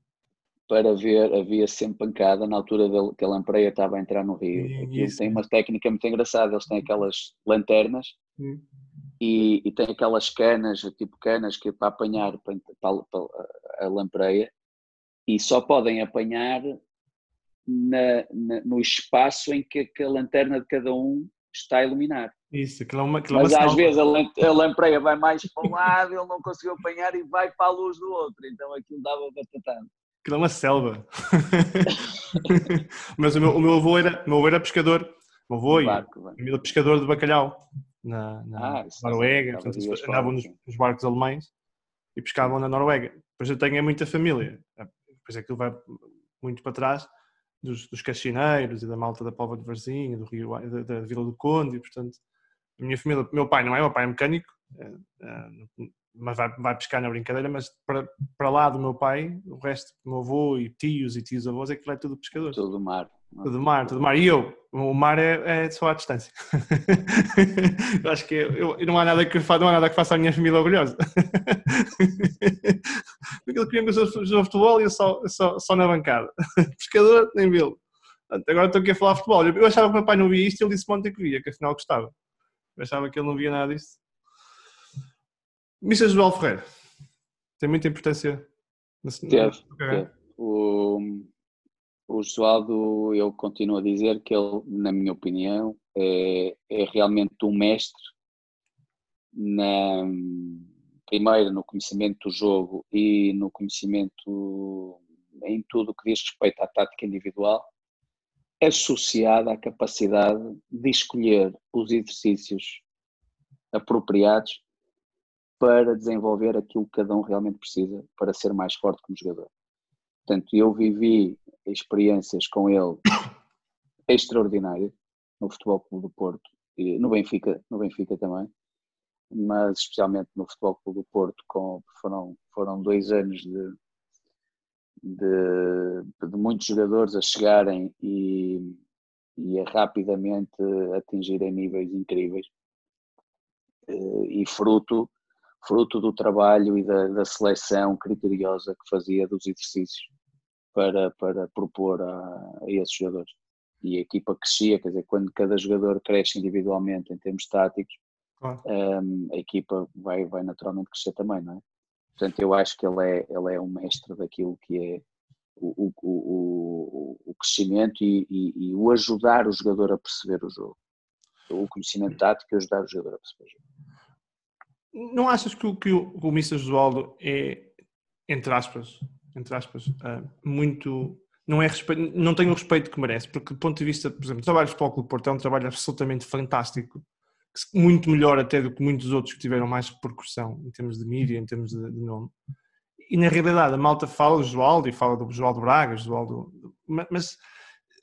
Para ver, havia sempre pancada na altura de, que a lampreia estava a entrar no rio. Aquilo tem uma técnica muito engraçada, eles têm aquelas lanternas e, e têm aquelas canas, tipo canas que é para apanhar para, para, para a lampreia e só podem apanhar na, na, no espaço em que, que, a lanterna de cada um está a iluminar. Isso, aquilo é uma, aquilo é Mas às vezes a, a lampreia vai mais para um lado, ele não conseguiu apanhar e vai para a luz do outro, então aquilo dava batatado. Aquilo é uma selva. [laughs] Mas o meu, o meu avô era, meu avô era pescador, o meu avô e família pescador de bacalhau na, na ah, Noruega, portanto, andavam nos, nos, barcos alemães e pescavam na Noruega. Depois eu tenho muita família, depois aquilo vai muito para trás, dos, dos caixineiros e da malta da Pova de Varzinha, do Rio, da, da, Vila do Conde, e portanto, a minha família, meu pai não é, meu pai é mecânico, é, é, mas vai, vai pescar na brincadeira, mas para, para lá do meu pai, o resto, meu avô e tios e tios avós, é que vai tudo pescador. Tudo do mar. Tudo mar, tudo mar. E eu, o mar é, é só à distância. [laughs] eu acho que eu, não, há nada que, não há nada que faça a minha família orgulhosa. Porque ele queria que eu jogasse futebol e eu só, só, só na bancada. [laughs] Pescador, nem vê-lo. Agora estou aqui a falar futebol. Eu achava que o meu pai não via isto e ele disse ontem que via, que afinal gostava. Eu achava que ele não via nada disso. Missa João Ferreira. Tem muita importância. Teve. teve. O, o Josualdo, eu continuo a dizer que ele, na minha opinião, é, é realmente um mestre na, primeiro no conhecimento do jogo e no conhecimento em tudo o que diz respeito à tática individual, associada à capacidade de escolher os exercícios apropriados para desenvolver aquilo que cada um realmente precisa para ser mais forte como jogador. Portanto, eu vivi experiências com ele [coughs] extraordinárias no Futebol Clube do Porto e no Benfica, no Benfica também, mas especialmente no Futebol Clube do Porto, com, foram, foram dois anos de, de, de muitos jogadores a chegarem e, e a rapidamente atingirem níveis incríveis eh, e fruto fruto do trabalho e da, da seleção criteriosa que fazia dos exercícios para, para propor a, a esses jogadores. E a equipa crescia, quer dizer, quando cada jogador cresce individualmente em termos táticos, um, a equipa vai, vai naturalmente crescer também, não é? Portanto, eu acho que ele é, ele é um mestre daquilo que é o, o, o, o crescimento e, e, e, o ajudar o jogador a perceber o jogo. O conhecimento tático e ajudar o jogador a perceber o jogo. Não achas que o, que o, o Mr. Josualdo é, entre aspas, entre aspas, uh, muito. Não, é respeito, não tem o respeito que merece, porque do ponto de vista, por exemplo, o trabalho de Futebol Clube Porto é um trabalho absolutamente fantástico, muito melhor até do que muitos outros que tiveram mais repercussão em termos de mídia, em termos de, de nome. E na realidade a malta fala do Joaldo e fala do Joaldo Braga, Joaldo, mas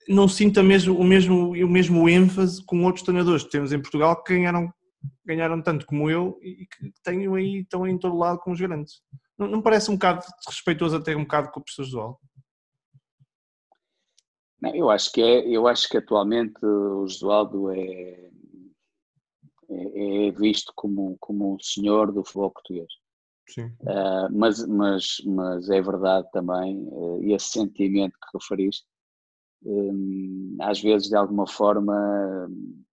não sinta mesmo, o, mesmo, o mesmo ênfase com outros treinadores que temos em Portugal que ganharam, ganharam tanto como eu e que tenho aí, estão aí em todo lado com os grandes. Não, não parece um bocado desrespeitoso até um bocado com o professor Josualdo? Não, eu acho que é, eu acho que atualmente o Josualdo é, é, é, visto como, como um senhor do futebol português. Sim. Uh, mas, mas, mas é verdade também, uh, esse sentimento que referiste, um, às vezes de alguma forma um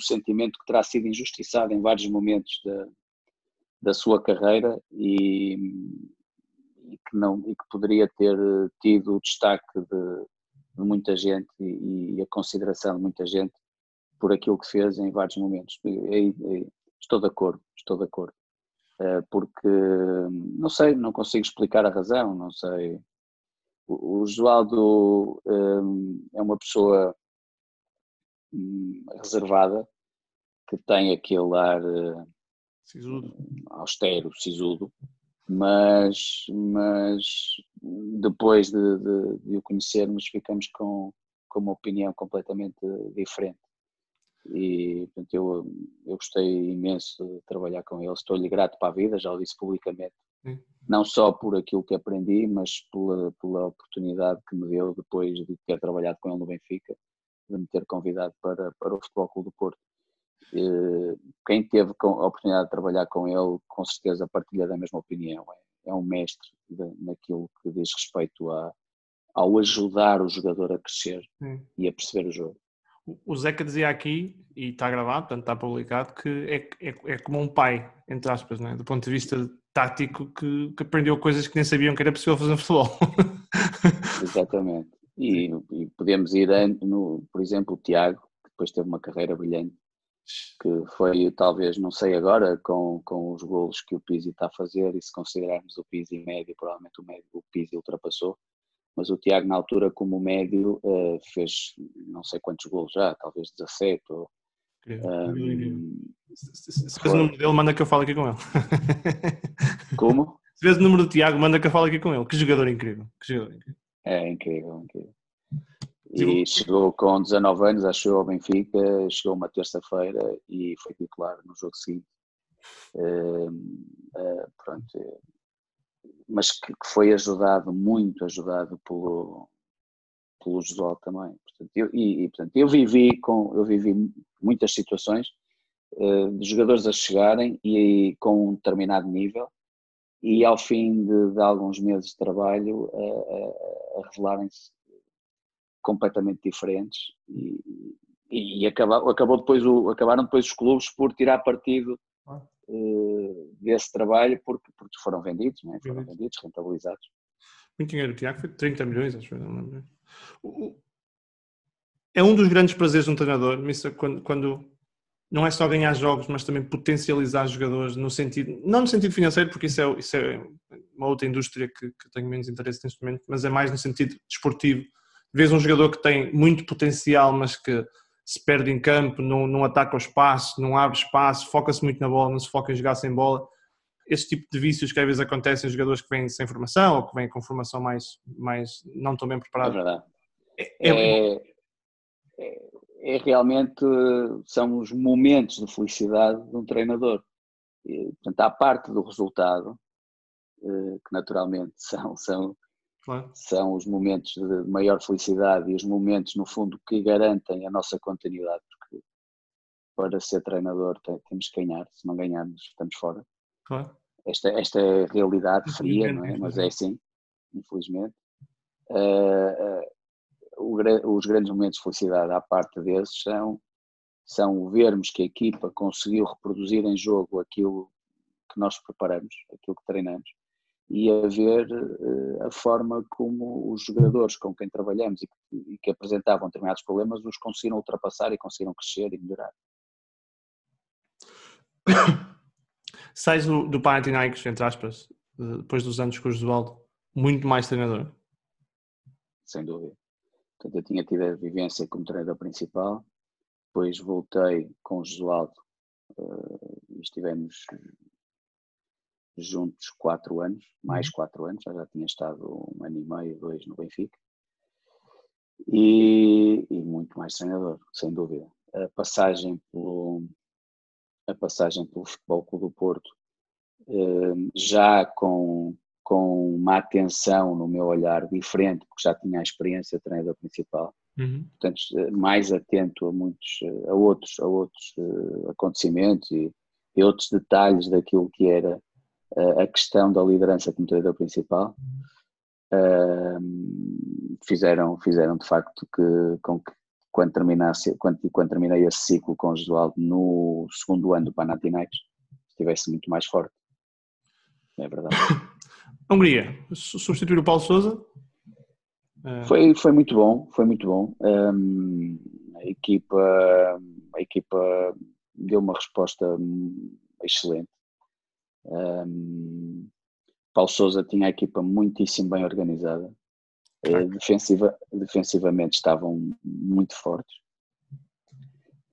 sentimento que terá sido injustiçado em vários momentos da, da sua carreira e, e, que não e que poderia ter tido o destaque de, de muita gente e, e, a consideração de muita gente por aquilo que fez em vários momentos. Estou de acordo, estou de acordo. Uh, porque não sei, não consigo explicar a razão, não sei. O, o Joaldo um, é uma pessoa reservada que tem aquele ar uh, Sisudo. austero, sisudo, mas, mas depois de, de, de, o conhecermos ficamos com, com uma opinião completamente diferente. E portanto, eu, eu gostei imenso de trabalhar com ele, estou-lhe grato para a vida, já o disse publicamente, Sim. não só por aquilo que aprendi, mas pela, pela oportunidade que me deu depois de ter trabalhado com ele no Benfica, de me ter convidado para, para o Futebol Clube do Porto eh, quem teve a oportunidade de trabalhar com ele, com certeza partilha da mesma opinião. É, é um mestre naquilo que diz respeito a, ao ajudar o jogador a crescer hum. e a perceber o jogo. O Zeca dizia aqui, e está gravado, portanto está publicado, que é, é, é como um pai, entre aspas, é? do ponto de vista tático, que, que, aprendeu coisas que nem sabiam que era possível fazer no futebol. [laughs] Exatamente. E, e podemos ir, no, por exemplo, o Tiago, que depois teve uma carreira brilhante, que foi talvez, não sei agora, com, com os golos que o Pizzi está a fazer, e se considerarmos o Pizzi médio, provavelmente o, médio, o Pizzi ultrapassou, mas o Tiago na altura como médio uh, fez não sei quantos golos já, talvez 17 ou... Um, se vês o número dele, manda que eu falo aqui com ele. Como? [laughs] Se vês o número do Tiago, manda que eu falo aqui com ele. Que jogador incrível. Que jogador incrível. É incrível, incrível. E chegou com 19 anos, acho eu, ao Benfica, chegou uma terça-feira e foi titular no jogo seguinte. Uh, uh, pronto, mas que, que, foi ajudado, muito ajudado pelo, pelo Josual também. Portanto, eu, e, e, portanto, eu vivi com eu vivi muitas situações uh, de jogadores a chegarem e, e, com um determinado nível e ao fim de, de alguns meses de trabalho uh, a revelarem-se completamente diferentes e, e acabou, acabou depois o, acabaram depois os clubes por tirar partido uh, desse trabalho porque, porque foram vendidos, é? foram vendidos, rentabilizados. Muito dinheiro, Tiago, foi 30 milhões, acho que É um dos grandes prazeres de um treinador, quando, quando não é só ganhar jogos, mas também potencializar jogadores no sentido, não no sentido financeiro, porque isso é, isso é uma outra indústria que, que tenho menos interesse neste momento, mas é mais no sentido desportivo. Vês um jogador que tem muito potencial, mas que se perde em campo, não, não ataca o espaço, não abre espaço, foca-se muito na bola, não se foca em jogar sem bola. Esse tipo de vícios que às vezes acontecem em jogadores que vêm sem formação ou que vêm com formação mais, mais não tão bem preparados. É verdade. É, é, é, realmente, são os momentos de felicidade de um treinador. E, portanto, à parte do resultado, eh, que naturalmente [laughs] são, são Claro. São os momentos de maior felicidade e os momentos, no fundo, que garantem a nossa continuidade, porque para ser treinador temos que ganhar, se não ganharmos estamos fora. Claro. Esta, esta é a realidade fria, não é? mas é assim, infelizmente. Uh, uh, os grandes momentos de felicidade à parte desses são, são vermos que a equipa conseguiu reproduzir em jogo aquilo que nós preparamos, aquilo que treinamos, e a ver uh, a forma como os jogadores com quem trabalhamos e que, e que, apresentavam determinados problemas os conseguiram ultrapassar e conseguiram crescer e melhorar. Sais do, do Panathinaikos, entre aspas, depois dos anos com o Josualdo, muito mais treinador? Sem dúvida. Portanto, eu tinha tido a vivência como treinador principal, depois voltei com o Josualdo uh, e estivemos juntos quatro anos, mais uhum. quatro anos, já, já tinha estado um ano e meio, dois no Benfica, e, e muito mais treinador, sem dúvida. A passagem pelo, a passagem pelo Futebol Clube do Porto, eh, já com, com uma atenção no meu olhar diferente, porque já tinha a experiência de treinador principal, uhum. portanto, mais atento a muitos, a outros, a outros eh, acontecimentos e, e outros detalhes daquilo que era a questão da liderança como treinador principal fizeram, fizeram de facto que, com que quando, terminasse, quando, quando terminei esse ciclo com o Josualdo no segundo ano do Panathinaikos estivesse muito mais forte. É verdade. [coughs] Hungria, substituir o Paulo Souza? É. Foi, foi muito bom, foi muito bom. Um, a equipa, a equipa deu uma resposta excelente. Um, Paulo Souza tinha a equipa muitíssimo bem organizada. Uh, defensiva, defensivamente estavam muito fortes.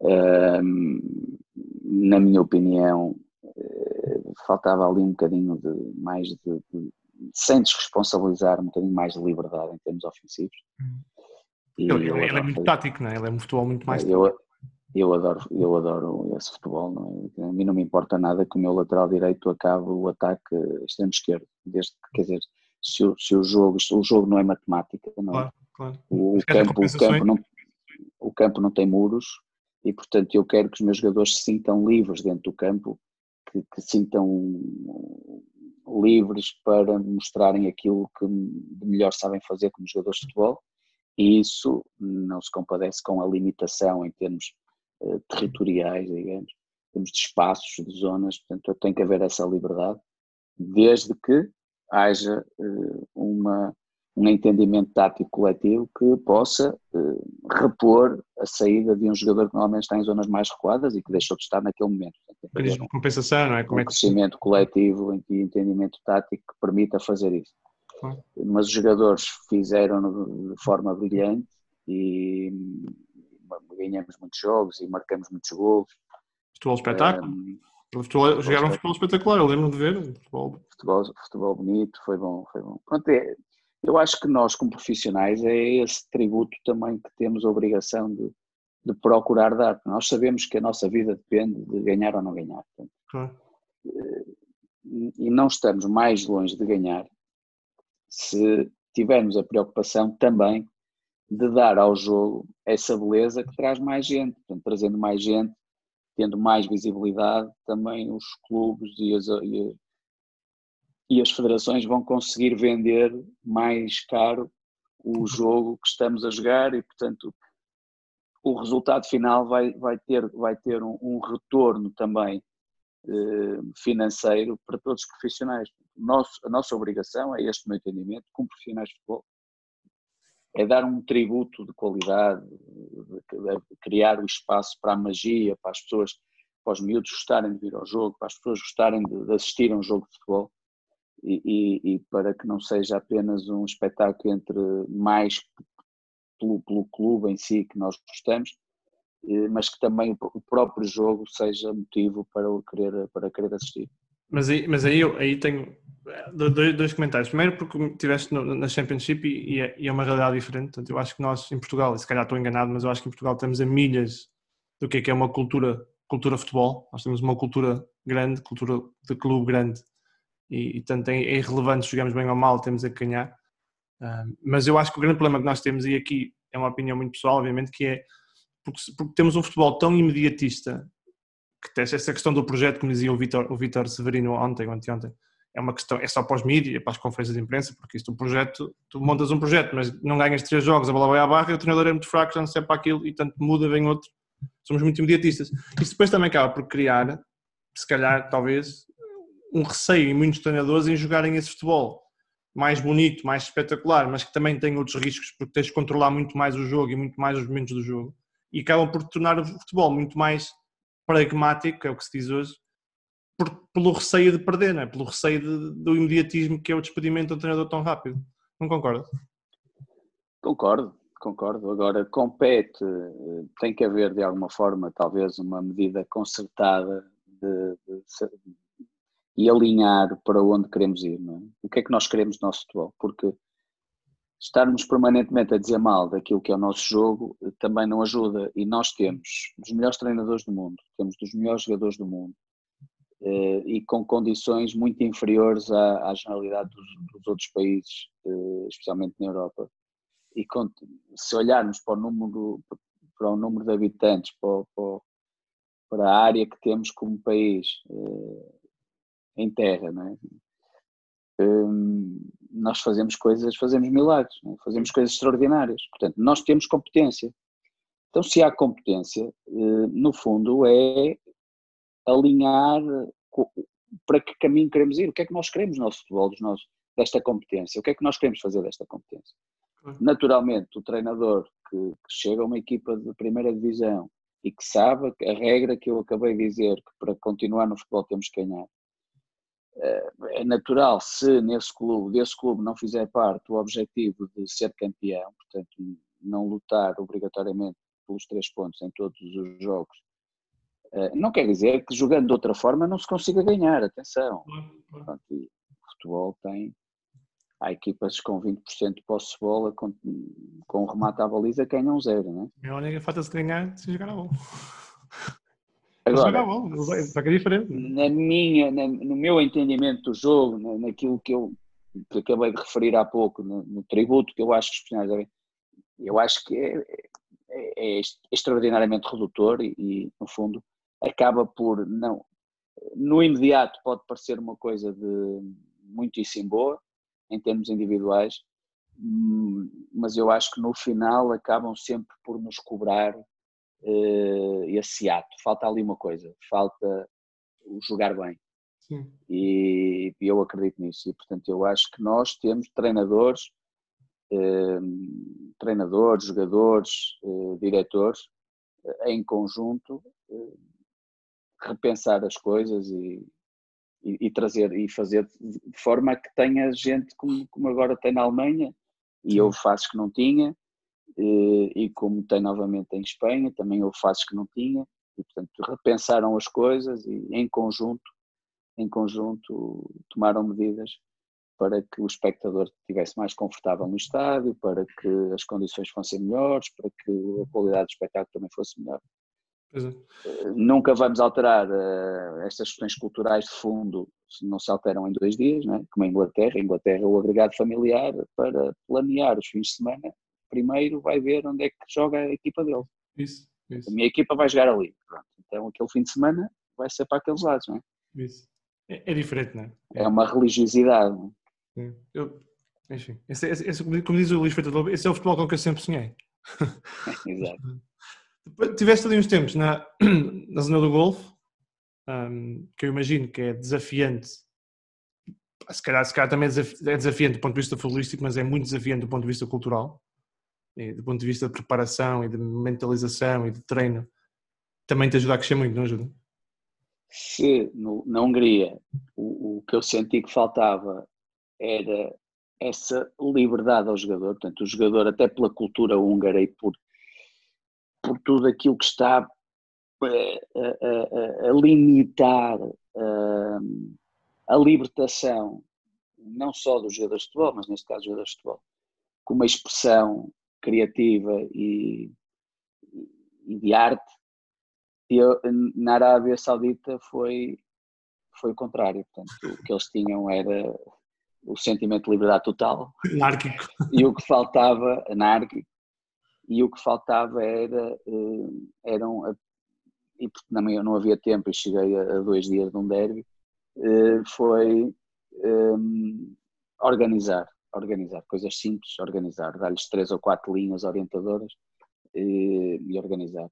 Um, na minha opinião, uh, faltava ali um bocadinho de mais de, de, sem desresponsabilizar, um bocadinho mais de liberdade em termos ofensivos. E ele, ele, é muito tático, não é? Ele é um futebol muito mais. Eu, eu adoro, eu adoro esse futebol. É? A mim não me importa nada que o meu lateral direito acabe o ataque extremo esquerdo, desde que, quer dizer, se o, se o jogo, o jogo não é matemática, não é? Claro, claro. O, o campo, o, campo não, o campo não tem muros e, portanto, eu quero que os meus jogadores se sintam livres dentro do campo, que, que sintam livres para mostrarem aquilo que melhor sabem fazer como jogadores de futebol. E isso não se compadece com a limitação em termos eh, territoriais, digamos, temos de espaços, de zonas, portanto tem que haver essa liberdade, desde que haja uh, uma, um entendimento tático coletivo que possa uh, repor a saída de um jogador que normalmente está em zonas mais recuadas e que deixou de estar naquele momento. Portanto, um, compensação, não é? Como um é que... crescimento coletivo e entendimento tático que permita fazer isso. Mas os jogadores fizeram de forma brilhante e ganhamos muitos jogos e marcamos muitos gols. Futebol espetáculo? Um, futebol, jogaram um futebol espetacular, eu lembro de ver. Futebol. futebol. Futebol, bonito, foi bom, foi bom. Pronto, é, eu acho que nós, como profissionais, é esse tributo também que temos a obrigação de, de procurar dar. Nós sabemos que a nossa vida depende de ganhar ou não ganhar. Portanto, claro. Eh, e não estamos mais longe de ganhar se tivermos a preocupação também de dar ao jogo essa beleza que traz mais gente, portanto, trazendo mais gente, tendo mais visibilidade, também os clubes e as, e, e as federações vão conseguir vender mais caro o jogo que estamos a jogar e, portanto, o resultado final vai, vai ter, vai ter um, um retorno também eh, financeiro para todos os profissionais. Nosso, a nossa obrigação, é este meu entendimento, como profissionais de futebol, é dar um tributo de qualidade, de criar o espaço para a magia, para as pessoas, para os miúdos gostarem de vir ao jogo, para as pessoas gostarem de, de assistir a um jogo de futebol e, e, e, para que não seja apenas um espetáculo entre mais pelo, pelo clube em si que nós gostamos, eh, mas que também o próprio jogo seja motivo para querer, para querer assistir. Mas aí, mas aí, eu, aí tenho eh, dois, dois comentários. Primeiro, porque estiveste na Championship e, é, e, é, uma realidade diferente. Portanto, eu acho que nós em Portugal, se calhar estou enganado, mas eu acho que em Portugal temos a milhas do que é que é uma cultura, cultura futebol. Nós temos uma cultura grande, cultura de clube grande. E, e tanto é, é irrelevante se jogamos bem ou mal, temos a ganhar. Uh, mas eu acho que o grande problema que nós temos, e aqui é uma opinião muito pessoal, obviamente, que é porque, porque temos um futebol tão imediatista que essa questão do projeto, como dizia o Vitor, o Severino ontem anteontem, é uma questão, é só para os mídias, para as conferências de imprensa, porque isto, o projeto, tu montas um projeto, mas não ganhas três jogos, a bola vai à barra e o treinador é muito fraco, já não serve para aquilo e tanto muda, vem outro. Somos muito imediatistas. Isso depois também acaba por criar, se calhar, talvez, um receio em muitos treinadores em jogarem esse futebol mais bonito, mais espetacular, mas que também tem outros riscos, porque tens de controlar muito mais o jogo e muito mais os momentos do jogo. E acabam por tornar o futebol muito mais pragmático, é o que se diz hoje, por, pelo receio de perder, é? pelo receio de, do imediatismo que é o despedimento de um treinador tão rápido. Não concordas? Concordo, concordo. Agora, compete, tem que haver de alguma forma, talvez, uma medida concertada de, de, e alinhar para onde queremos ir. É? O que é que nós queremos no nosso futebol? Porque estarmos permanentemente a dizer mal daquilo que é o nosso jogo eh, também não ajuda. E nós temos dos melhores treinadores do mundo, temos dos melhores jogadores do mundo eh, e com condições muito inferiores à, à generalidade dos, dos, outros países, eh, especialmente na Europa. E com, se olharmos para o número, para o número de habitantes, para, para, para a área que temos como país em terra, não é? Hum, nós fazemos coisas, fazemos milagres, é? fazemos coisas extraordinárias. Portanto, nós temos competência. Então, se há competência, eh, no fundo, é alinhar para que caminho queremos ir, o que é que nós queremos no nosso futebol, dos nossos, desta competência, o que é que nós queremos fazer desta competência. Naturalmente, o treinador que, que chega a uma equipa de primeira divisão e que sabe a regra que eu acabei de dizer, que para continuar no futebol temos que ganhar, é natural se nesse clube, desse clube não fizer parte o objetivo de ser campeão, portanto não lutar obrigatoriamente pelos três pontos em todos os jogos, eh, não quer dizer que jogando de outra forma não se consiga ganhar, atenção. Portanto, o futebol tem, há equipas com 20% de posse de bola, com, com remate à baliza ganham zero, não é? A única falta de ganhar se jogar a bola. [laughs] Agora, que é diferente. Na minha, na, no meu entendimento do jogo, na, naquilo que eu que acabei de referir há pouco, no, no tributo que eu acho que os profissionais eu acho que é, é, é extraordinariamente redutor e, e, no fundo, acaba por, não, no imediato pode parecer uma coisa de muitíssimo boa, em termos individuais, hum, mas eu acho que no final acabam sempre por nos cobrar uh, esse ato. Falta ali uma coisa, falta o jogar bem. Sim. E, e eu acredito nisso. E portanto eu acho que nós temos treinadores, uh, treinadores, jogadores, uh, diretores, em conjunto, repensar as coisas e, e, e, trazer e fazer de forma que tenha gente como, como agora tem na Alemanha e eu faço que não tinha e, e como tem novamente em Espanha, também houve fases que não tinha, e portanto repensaram as coisas e em conjunto, em conjunto tomaram medidas para que o espectador estivesse mais confortável no estádio, para que as condições fossem melhores, para que a qualidade do espetáculo também fosse melhor. É. Nunca vamos alterar uh, estas questões culturais de fundo, se não se alteram em dois dias, né? como a Inglaterra. A Inglaterra é o agregado familiar para planear os fins de semana primeiro vai ver onde é que joga a equipa dele. Isso, isso. A minha equipa vai jogar ali. Pronto. Então aquele fim de semana vai ser para aqueles lados, não é? Isso. É, é diferente, não é? É uma religiosidade. Sim. Eu, enfim, esse, esse, esse, como diz o Luís Feito esse é o futebol com que eu sempre sonhei. [laughs] [laughs] Exato. Tiveste ali uns tempos na, [clears throat] na zona do Golfo, um, que eu imagino que é desafiante. Se calhar, se calhar também é desafiante do ponto de vista futbolístico, mas é muito desafiante do ponto de vista cultural, do ponto de vista de preparação e de mentalização e de treino. Também te ajuda a crescer muito, não ajuda? Se no, na Hungria o, o que eu senti que faltava era essa liberdade ao jogador, portanto, o jogador, até pela cultura húngara e por, por tudo aquilo que está a, a, a, a limitar a, a, libertação, não só dos jogadores de futebol, mas neste caso dos jogadores de futebol, com uma expressão criativa e, e de arte, eu, na Arábia Saudita foi, foi o contrário. Portanto, o que eles tinham era o sentimento de liberdade total. Anárquico. E o que faltava, anárquico, e o que faltava era, eh, eram, e porque não, não havia tempo e cheguei a, dois dias de um derby, eh, foi um, eh, organizar, organizar, coisas simples, organizar, dar-lhes três ou quatro linhas orientadoras e, e organizar.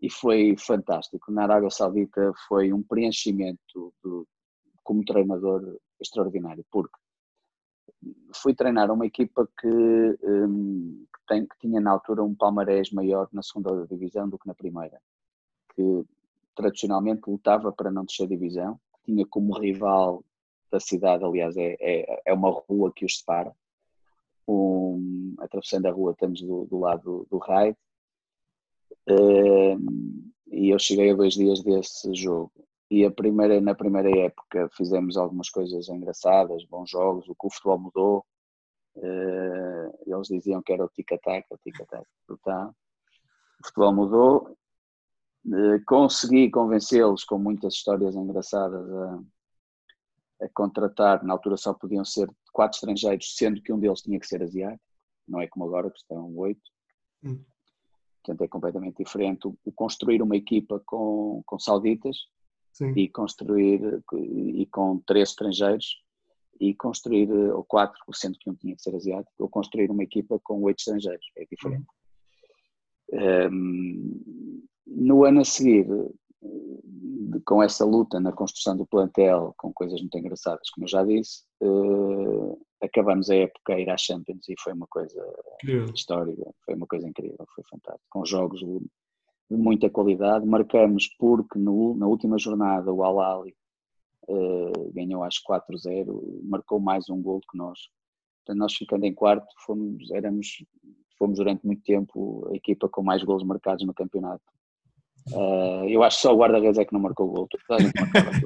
E foi fantástico. Na Arábia Saudita foi um preenchimento do, como treinador extraordinário, porque fui treinar uma equipa que, um, que, tem, que tinha na altura um palmarés maior na segunda divisão do que na primeira, que tradicionalmente lutava para não descer divisão, tinha como rival da cidade, aliás é, é, é uma rua que os separa, um, atravessando a rua estamos do, do lado do, raid, um, e eu cheguei a dois dias desse jogo e a primeira, na primeira época fizemos algumas coisas engraçadas, bons jogos, o que o futebol mudou. Uh, eles diziam que era o tic-tac, o tic-tac brutal. O futebol mudou. Uh, consegui convencê-los com muitas histórias engraçadas a, a, contratar. Na altura só podiam ser quatro estrangeiros, sendo que um deles tinha que ser asiático. Não é como agora, que estão oito. Hum. Portanto, é completamente diferente. O, construir uma equipa com, com sauditas Sim. e construir, e com três estrangeiros, e construir, ou quatro, sendo que um tinha que ser asiático, ou construir uma equipa com oito estrangeiros, é diferente. Uhum. Um, no ano a seguir, com essa luta na construção do plantel, com coisas muito engraçadas, como eu já disse, uh, acabamos a época a ir à Champions e foi uma coisa incrível. histórica, foi uma coisa incrível, foi fantástico, com jogos de muita qualidade. Marcamos porque no, na última jornada o Al-Ali uh, ganhou às 4-0, marcou mais um gol que nós. Portanto, nós ficando em quarto, fomos, éramos, fomos durante muito tempo a equipa com mais gols marcados no campeonato. Uh, eu acho que só o guarda-redes é que não marcou o gol.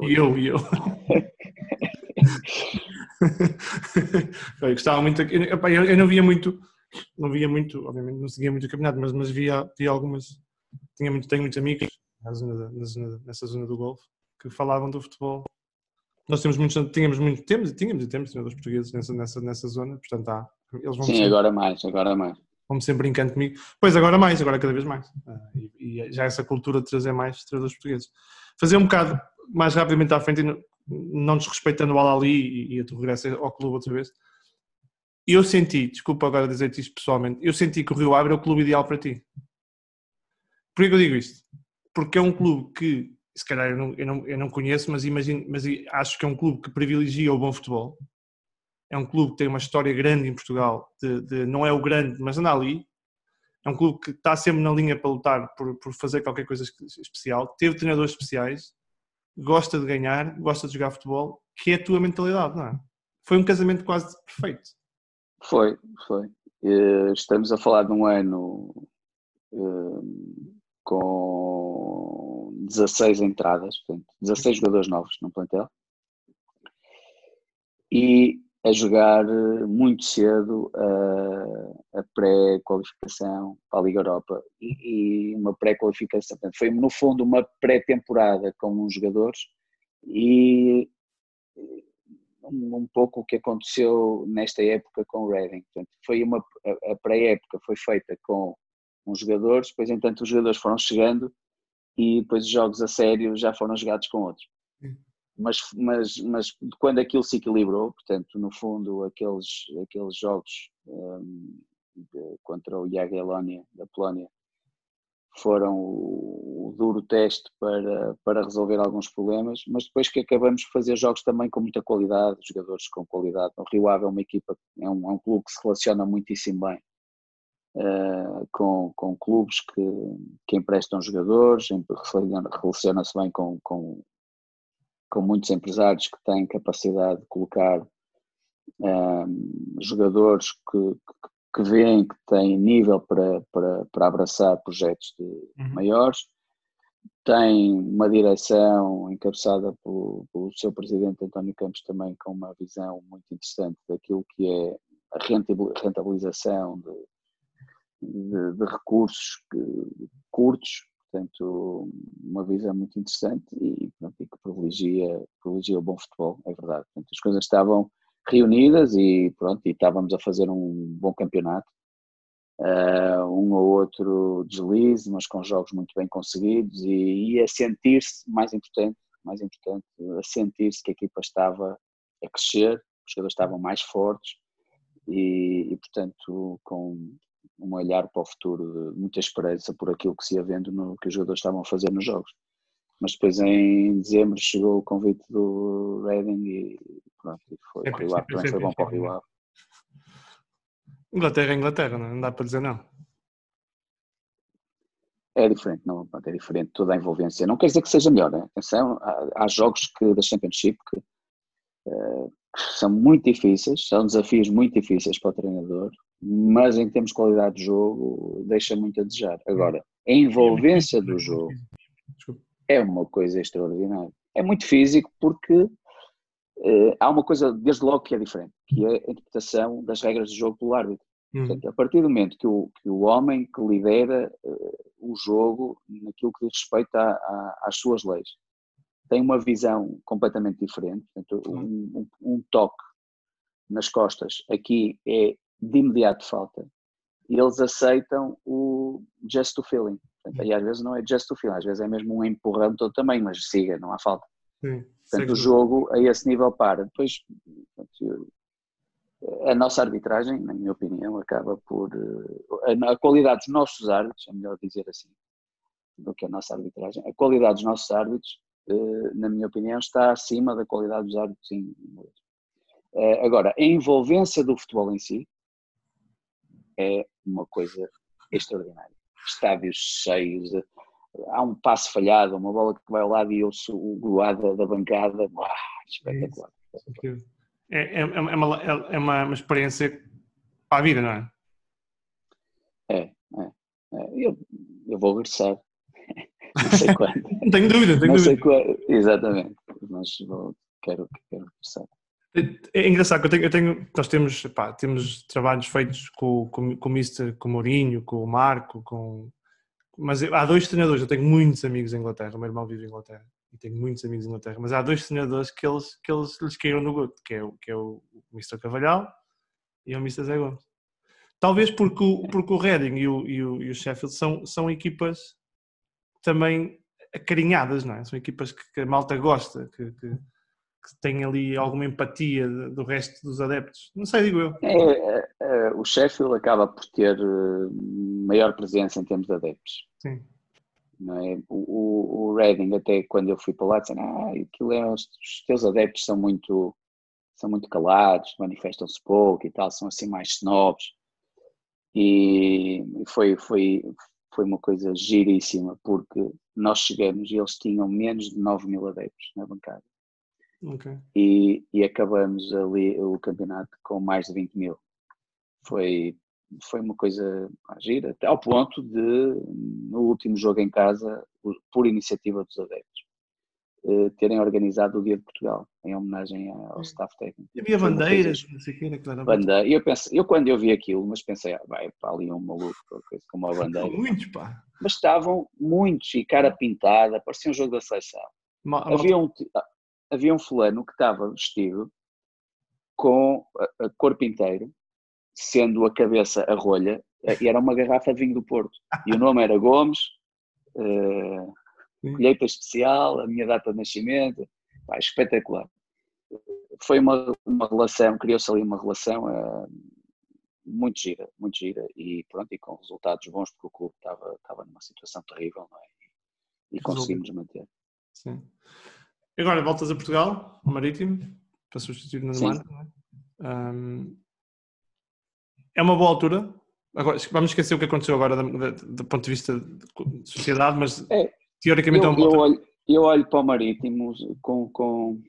Eu, eu. eu gostava muito. Eu, eu, não via muito, não via muito, obviamente não seguia muito o campeonato, mas, mas via, via algumas, tinha muito, tenho muitos amigos na zona, na zona, nessa zona do Golfo que falavam do futebol. Nós temos muitos, tínhamos muito, temos e tínhamos e temos treinadores portugueses nessa, nessa, nessa zona, portanto há. Eles vão Sim, sempre, agora mais, agora mais. Vão sempre brincando comigo. Pois agora mais, agora cada vez mais. Ah, e, e, já essa cultura de trazer mais treinadores portugueses. Fazer um bocado mais rapidamente à frente, não desrespeitando o Alali e, a tu regresso ao clube outra vez. Eu senti, desculpa agora dizer-te isto pessoalmente, eu senti que o Rio Ave é o clube ideal para ti. Por que eu digo isto? Porque é um clube que, se calhar eu não, eu não, eu não conheço, mas, imagino, mas acho que é um clube que privilegia o bom futebol. É um clube que tem uma história grande em Portugal, de, de, não é o grande, mas anda ali. É um clube que está sempre na linha para lutar por, por fazer qualquer coisa especial. Teve treinadores especiais, gosta de ganhar, gosta de jogar futebol, que é a tua mentalidade, não é? Foi um casamento quase perfeito. Foi, foi. Eh, estamos a falar de um ano eh, com 16 entradas, portanto, 16 jogadores novos no plantel, e a jogar muito cedo a, a pré-qualificação para a Liga Europa e, e uma pré-qualificação, foi no fundo uma pré-temporada com uns jogadores e um pouco o que aconteceu nesta época com o Reading. Portanto, foi uma, a pré-época foi feita com uns jogadores, depois entanto os jogadores foram chegando e depois os jogos a sério já foram jogados com outros. Mas, mas, mas quando aquilo se equilibrou, portanto, no fundo, aqueles, aqueles jogos um, de, contra o Jagiellonia da Polónia foram o, o, duro teste para, para resolver alguns problemas, mas depois que acabamos de fazer jogos também com muita qualidade, jogadores com qualidade. O Rio Ave é uma equipa, é um, é um clube que se relaciona muitíssimo bem uh, com, com clubes que, que emprestam jogadores, relaciona-se bem com, com, com muitos empresários que têm capacidade de colocar uh, jogadores que, que veem que têm nível para, para, para abraçar projetos de uhum. maiores, tem uma direção encabeçada pelo, pelo seu presidente António Campos também com uma visão muito interessante daquilo que é a rentabilização de, de, de recursos curtos, portanto uma visão muito interessante e, pronto, e que privilegia, privilegia o bom futebol, é verdade. Portanto, as coisas estavam reunidas e pronto, e estávamos a fazer um bom campeonato. Uh, um ou outro deslize, mas com jogos muito bem conseguidos e, e a sentir-se, mais importante, mais importante, a sentir-se que a equipa estava a crescer, os jogadores estavam mais fortes e, e portanto com um olhar para o futuro, muita esperança por aquilo que se ia vendo no que os jogadores estavam a fazer nos jogos. Mas depois em dezembro chegou o convite do Reading e pronto, e foi, é, o Rio Ave também foi bom para o Rio Ave. Inglaterra é Inglaterra, não dá para dizer não. É diferente, não, é diferente toda a envolvência. Não quer dizer que seja melhor, né? atenção, há, há jogos que, da Championship que uh, são muito difíceis, são desafios muito difíceis para o treinador, mas em termos de qualidade de jogo deixa muito a desejar. Agora, a envolvência do jogo é uma coisa extraordinária. É muito físico porque Uh, há uma coisa, desde logo, que é diferente, que é a interpretação das regras do jogo pelo árbitro. Uhum. Portanto, a partir do momento que o, que o homem que lidera uh, o jogo, naquilo que diz respeito a, a, às suas leis, tem uma visão completamente diferente. Portanto, um, um, um, toque nas costas aqui é de imediato falta. E eles aceitam o just to feeling. Portanto, aí às vezes não é just to feeling, às vezes é mesmo um empurrão todo também, mas siga, não há falta. Sim. Portanto, o jogo a esse nível para. Depois, a nossa arbitragem, na minha opinião, acaba por. Eh, a, qualidade dos nossos árbitros, é melhor dizer assim, do que a nossa arbitragem, a qualidade dos nossos árbitros, na minha opinião, está acima da qualidade dos árbitros inglês. Eh, agora, a envolvência do futebol em si é uma coisa extraordinária. Estádios cheios, há um passo falhado, uma bola que vai ao lado e eu sou o goado da bancada. Uau, espetacular. É, é, é, uma, é uma, uma experiência para a vida, não é? É, é. é. Eu, eu vou regressar. Não sei quando. não [laughs] tenho dúvida, tenho não dúvida. Sei quando, exatamente, mas vou, quero, quero regressar. É, é engraçado que eu tenho, eu tenho nós temos, pá, temos trabalhos feitos com, com, com o Mister, com o Mourinho, com o Marco, com, mas há dois treinadores, eu tenho muitos amigos em Inglaterra, o meu irmão vive em Inglaterra e tenho muitos amigos em Inglaterra, mas há dois treinadores que eles, que eles lhes caíram no gosto, que é, o, que é o Mr. Cavalhal e o Mr. Zé Gomes. Talvez porque o, porque o Reading e o, e o, e o Sheffield são, são equipas também acarinhadas, não é? São equipas que, a malta gosta, que, que, que têm ali alguma empatia do resto dos adeptos. Não sei, digo eu. É, é, é, o Sheffield acaba por ter eh, maior presença em termos de adeptos. Sim. Não é? o, o Reading, até quando eu fui para lá, disseram, ah, aquilo é, os, os teus adeptos são muito, são muito calados, manifestam-se pouco e tal, são assim mais snobs. E foi, foi, foi uma coisa giríssima, porque nós chegamos e eles tinham menos de 9 mil adeptos na bancada. Okay. E, e acabamos ali o campeonato com mais de 20 mil. Foi foi uma coisa gira, até ao ponto de, no último jogo em casa, por iniciativa dos adeptos, eh, terem organizado o Dia de Portugal, em homenagem ao staff técnico. E havia bandeiras, não sei o que, claro. Bandeira. Eu, pensei, eu quando eu vi aquilo, mas pensei, ah, vai para ali um maluco, com uma bandeira. Muitos, pá. Mas estavam muitos, e cara pintada, parecia um jogo da seleção. Havia um, havia um fulano que estava vestido com a, a corpo inteiro, sendo a cabeça a rolha, e era uma garrafa de vinho do Porto. E o nome era Gomes, uh, colheita especial, a minha data de nascimento, pá, espetacular. Foi uma, uma relação, criou-se ali uma relação uh, muito gira, muito gira, e pronto, e com resultados bons, porque o clube estava, estava numa situação terrível, não é? E, e conseguimos manter. Sim. Agora voltas a Portugal, ao Marítimo, para substituir o Nuno é? Um, é uma boa altura. Agora, vamos esquecer o que aconteceu agora do, do ponto de vista de sociedade, mas é, teoricamente eu, é uma boa eu olho, eu olho para o Marítimo com, com,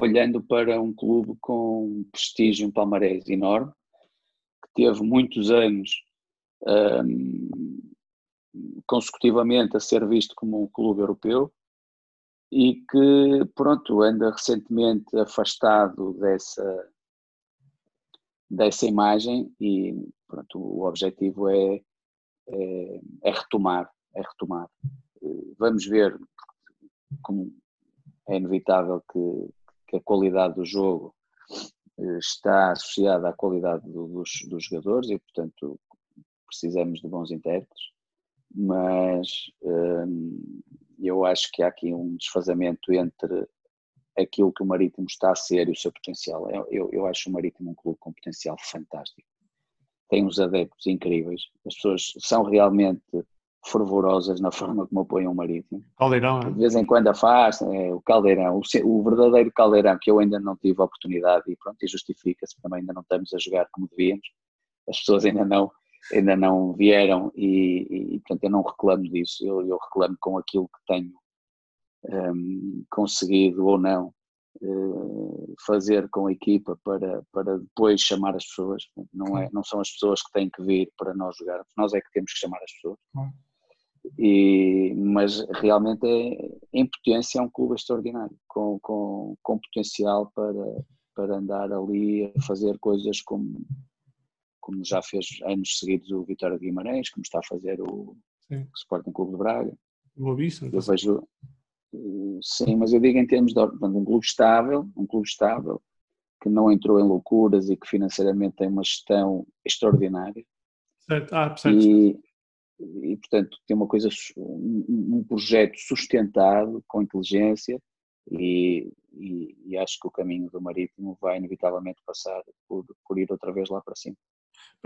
olhando para um clube com um prestígio, um palmarés enorme, que teve muitos anos um, consecutivamente a ser visto como um clube europeu, e que, pronto, anda recentemente afastado dessa, dessa imagem e, pronto, o objetivo é, é, é retomar, é retomar. Vamos ver, como é inevitável que, que a qualidade do jogo eh, está associada à qualidade dos, dos jogadores e, portanto, precisamos de bons intérpretes, mas hum, eu acho que há aqui um desfazamento entre aquilo que o Marítimo está a ser e o seu potencial. Eu, eu, eu acho o Marítimo um clube com potencial fantástico. Tem uns adeptos incríveis. As pessoas são realmente fervorosas na [laughs] forma como apoiam o Marítimo. Caldeirão, é? De vez em quando afastam, é, o Caldeirão, o, o, verdadeiro Caldeirão, que eu ainda não tive a oportunidade e pronto, e justifica-se, também ainda não estamos a jogar como devíamos. As pessoas ainda não ainda não vieram e, e, portanto eu não reclamo disso, eu, eu reclamo com aquilo que tenho um, conseguido ou não uh, fazer com a equipa para, para depois chamar as pessoas, não, é, não são as pessoas que têm que vir para nós jogarmos, nós é que temos que chamar as pessoas. E, mas realmente é, em potência é um clube extraordinário, com, com, com potencial para, para andar ali a fazer coisas como como já fez anos seguidos o Vitória de Guimarães, como está a fazer o, sim. o Sporting Clube de Braga. Boa vista. Eu vejo, sim, mas eu digo em termos de um clube estável, um clube estável, que não entrou em loucuras e que financeiramente tem uma gestão extraordinária. Certo. Ah, certo. E, e portanto tem uma coisa, um, projeto sustentado, com inteligência, e, e, e, acho que o caminho do Marítimo vai inevitavelmente passar por, por ir outra vez lá para cima.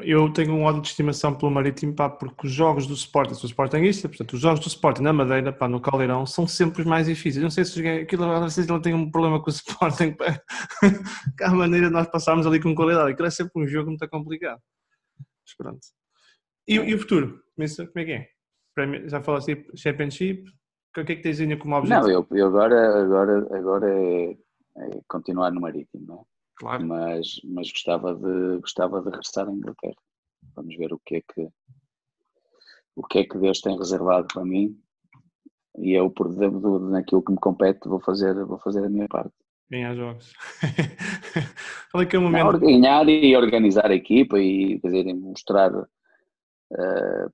Eu tenho um ódio de estimação pelo Marítimo, pá, porque os jogos do Sporting, sou Sportingista, portanto, os jogos do Sporting na Madeira, pá, no Caldeirão, são sempre os mais difíceis. Não sei se aquilo, não sei se ele tem um problema com o Sporting, pá, [laughs] que a maneira de nós passarmos ali com qualidade. Aquilo é sempre um jogo muito complicado. Mas pronto. E, e o futuro? Como é que é? Já falaste de Championship? O que é que tens ainda como objetivo? Não, eu, eu agora, agora, agora é, é continuar no Marítimo, não é? Claro. Mas, mas gostava, de, gostava de regressar à Inglaterra. Vamos ver o que é que o que é que Deus tem reservado para mim e eu por dentro naquilo que me compete vou fazer vou fazer a minha parte ganhar jogos [laughs] qual é que é o momento Não, ganhar e organizar a equipa e quer dizer, mostrar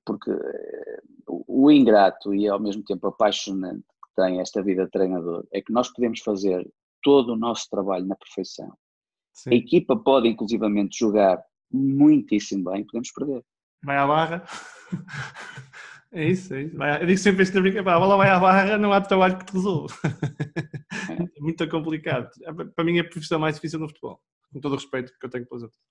porque uh, o ingrato e ao mesmo tempo apaixonante que tem esta vida de treinador é que nós podemos fazer todo o nosso trabalho na perfeição Sim. A equipa pode inclusivamente jogar muitíssimo bem, podemos perder. Vai à barra. É isso, é isso. Vai, eu digo sempre isto na brincadeira, a bola vai à barra, não há trabalho que te resolva. É. [laughs] é muito complicado. É, para mim é a profissão mais difícil no futebol, com todo o respeito que eu tenho pelos outros.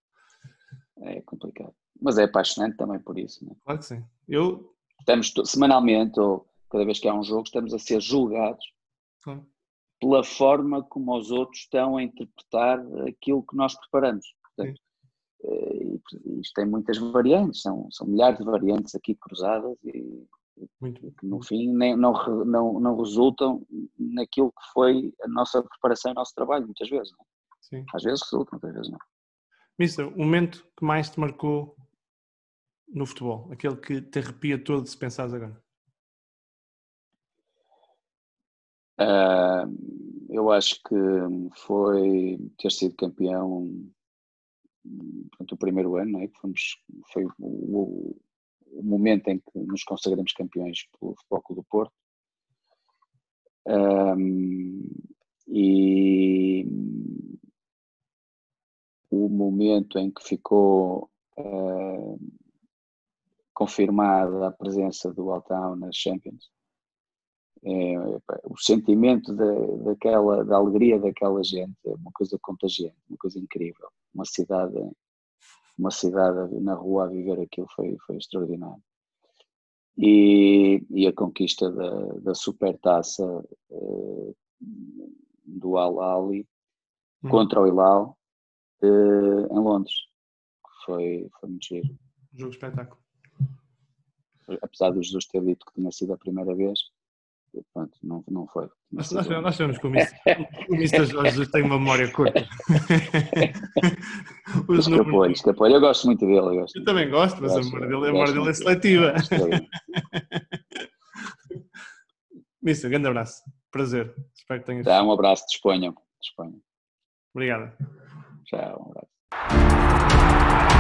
É complicado. Mas é apaixonante também por isso. Não é? Claro que sim. Eu... Estamos semanalmente, ou cada vez que há um jogo, estamos a ser julgados pela forma como os outros estão a interpretar aquilo que nós preparamos. Portanto, eh, isto tem muitas variantes, são, são milhares de variantes aqui cruzadas e, Muito. que no fim nem, não, não, não resultam naquilo que foi a nossa preparação e o nosso trabalho, muitas vezes. Não? É? Sim. Às vezes resultam, outras vezes não. Mister, o momento que mais te marcou no futebol, aquele que te arrepia todo se pensares agora? Uh, eu acho que foi ter sido campeão portanto, o primeiro ano, é? que fomos, foi o, o, momento em que nos consagramos campeões pelo Futebol Clube do Porto. Um, e, o momento em que ficou uh, confirmada a presença do Altown nas Champions. É, o sentimento da, daquela, da alegria daquela gente é uma coisa contagiante, uma coisa incrível. Uma cidade, uma cidade na rua a viver aquilo foi, foi extraordinário. E, e a conquista da, da supertaça uh, do Al Ali hum. contra o Hilal uh, em Londres. Foi, foi muito giro. Jogo espetáculo. Apesar dos Jesus ter dito que tinha sido a primeira vez, pronto, não, não foi. Nós, nós, nós sabemos que o Mr. Jorge Jesus tem uma memória curta. [laughs] escapou-lhe, escapou Eu gosto muito dele. Eu, gosto eu também gosto, mas gosto, a memória dele, a memória dele é seletiva. [laughs] Mister, grande abraço. Prazer. Espero que tenhas. Dá um abraço, disponham. disponham. Obrigado. Tchau, um abraço.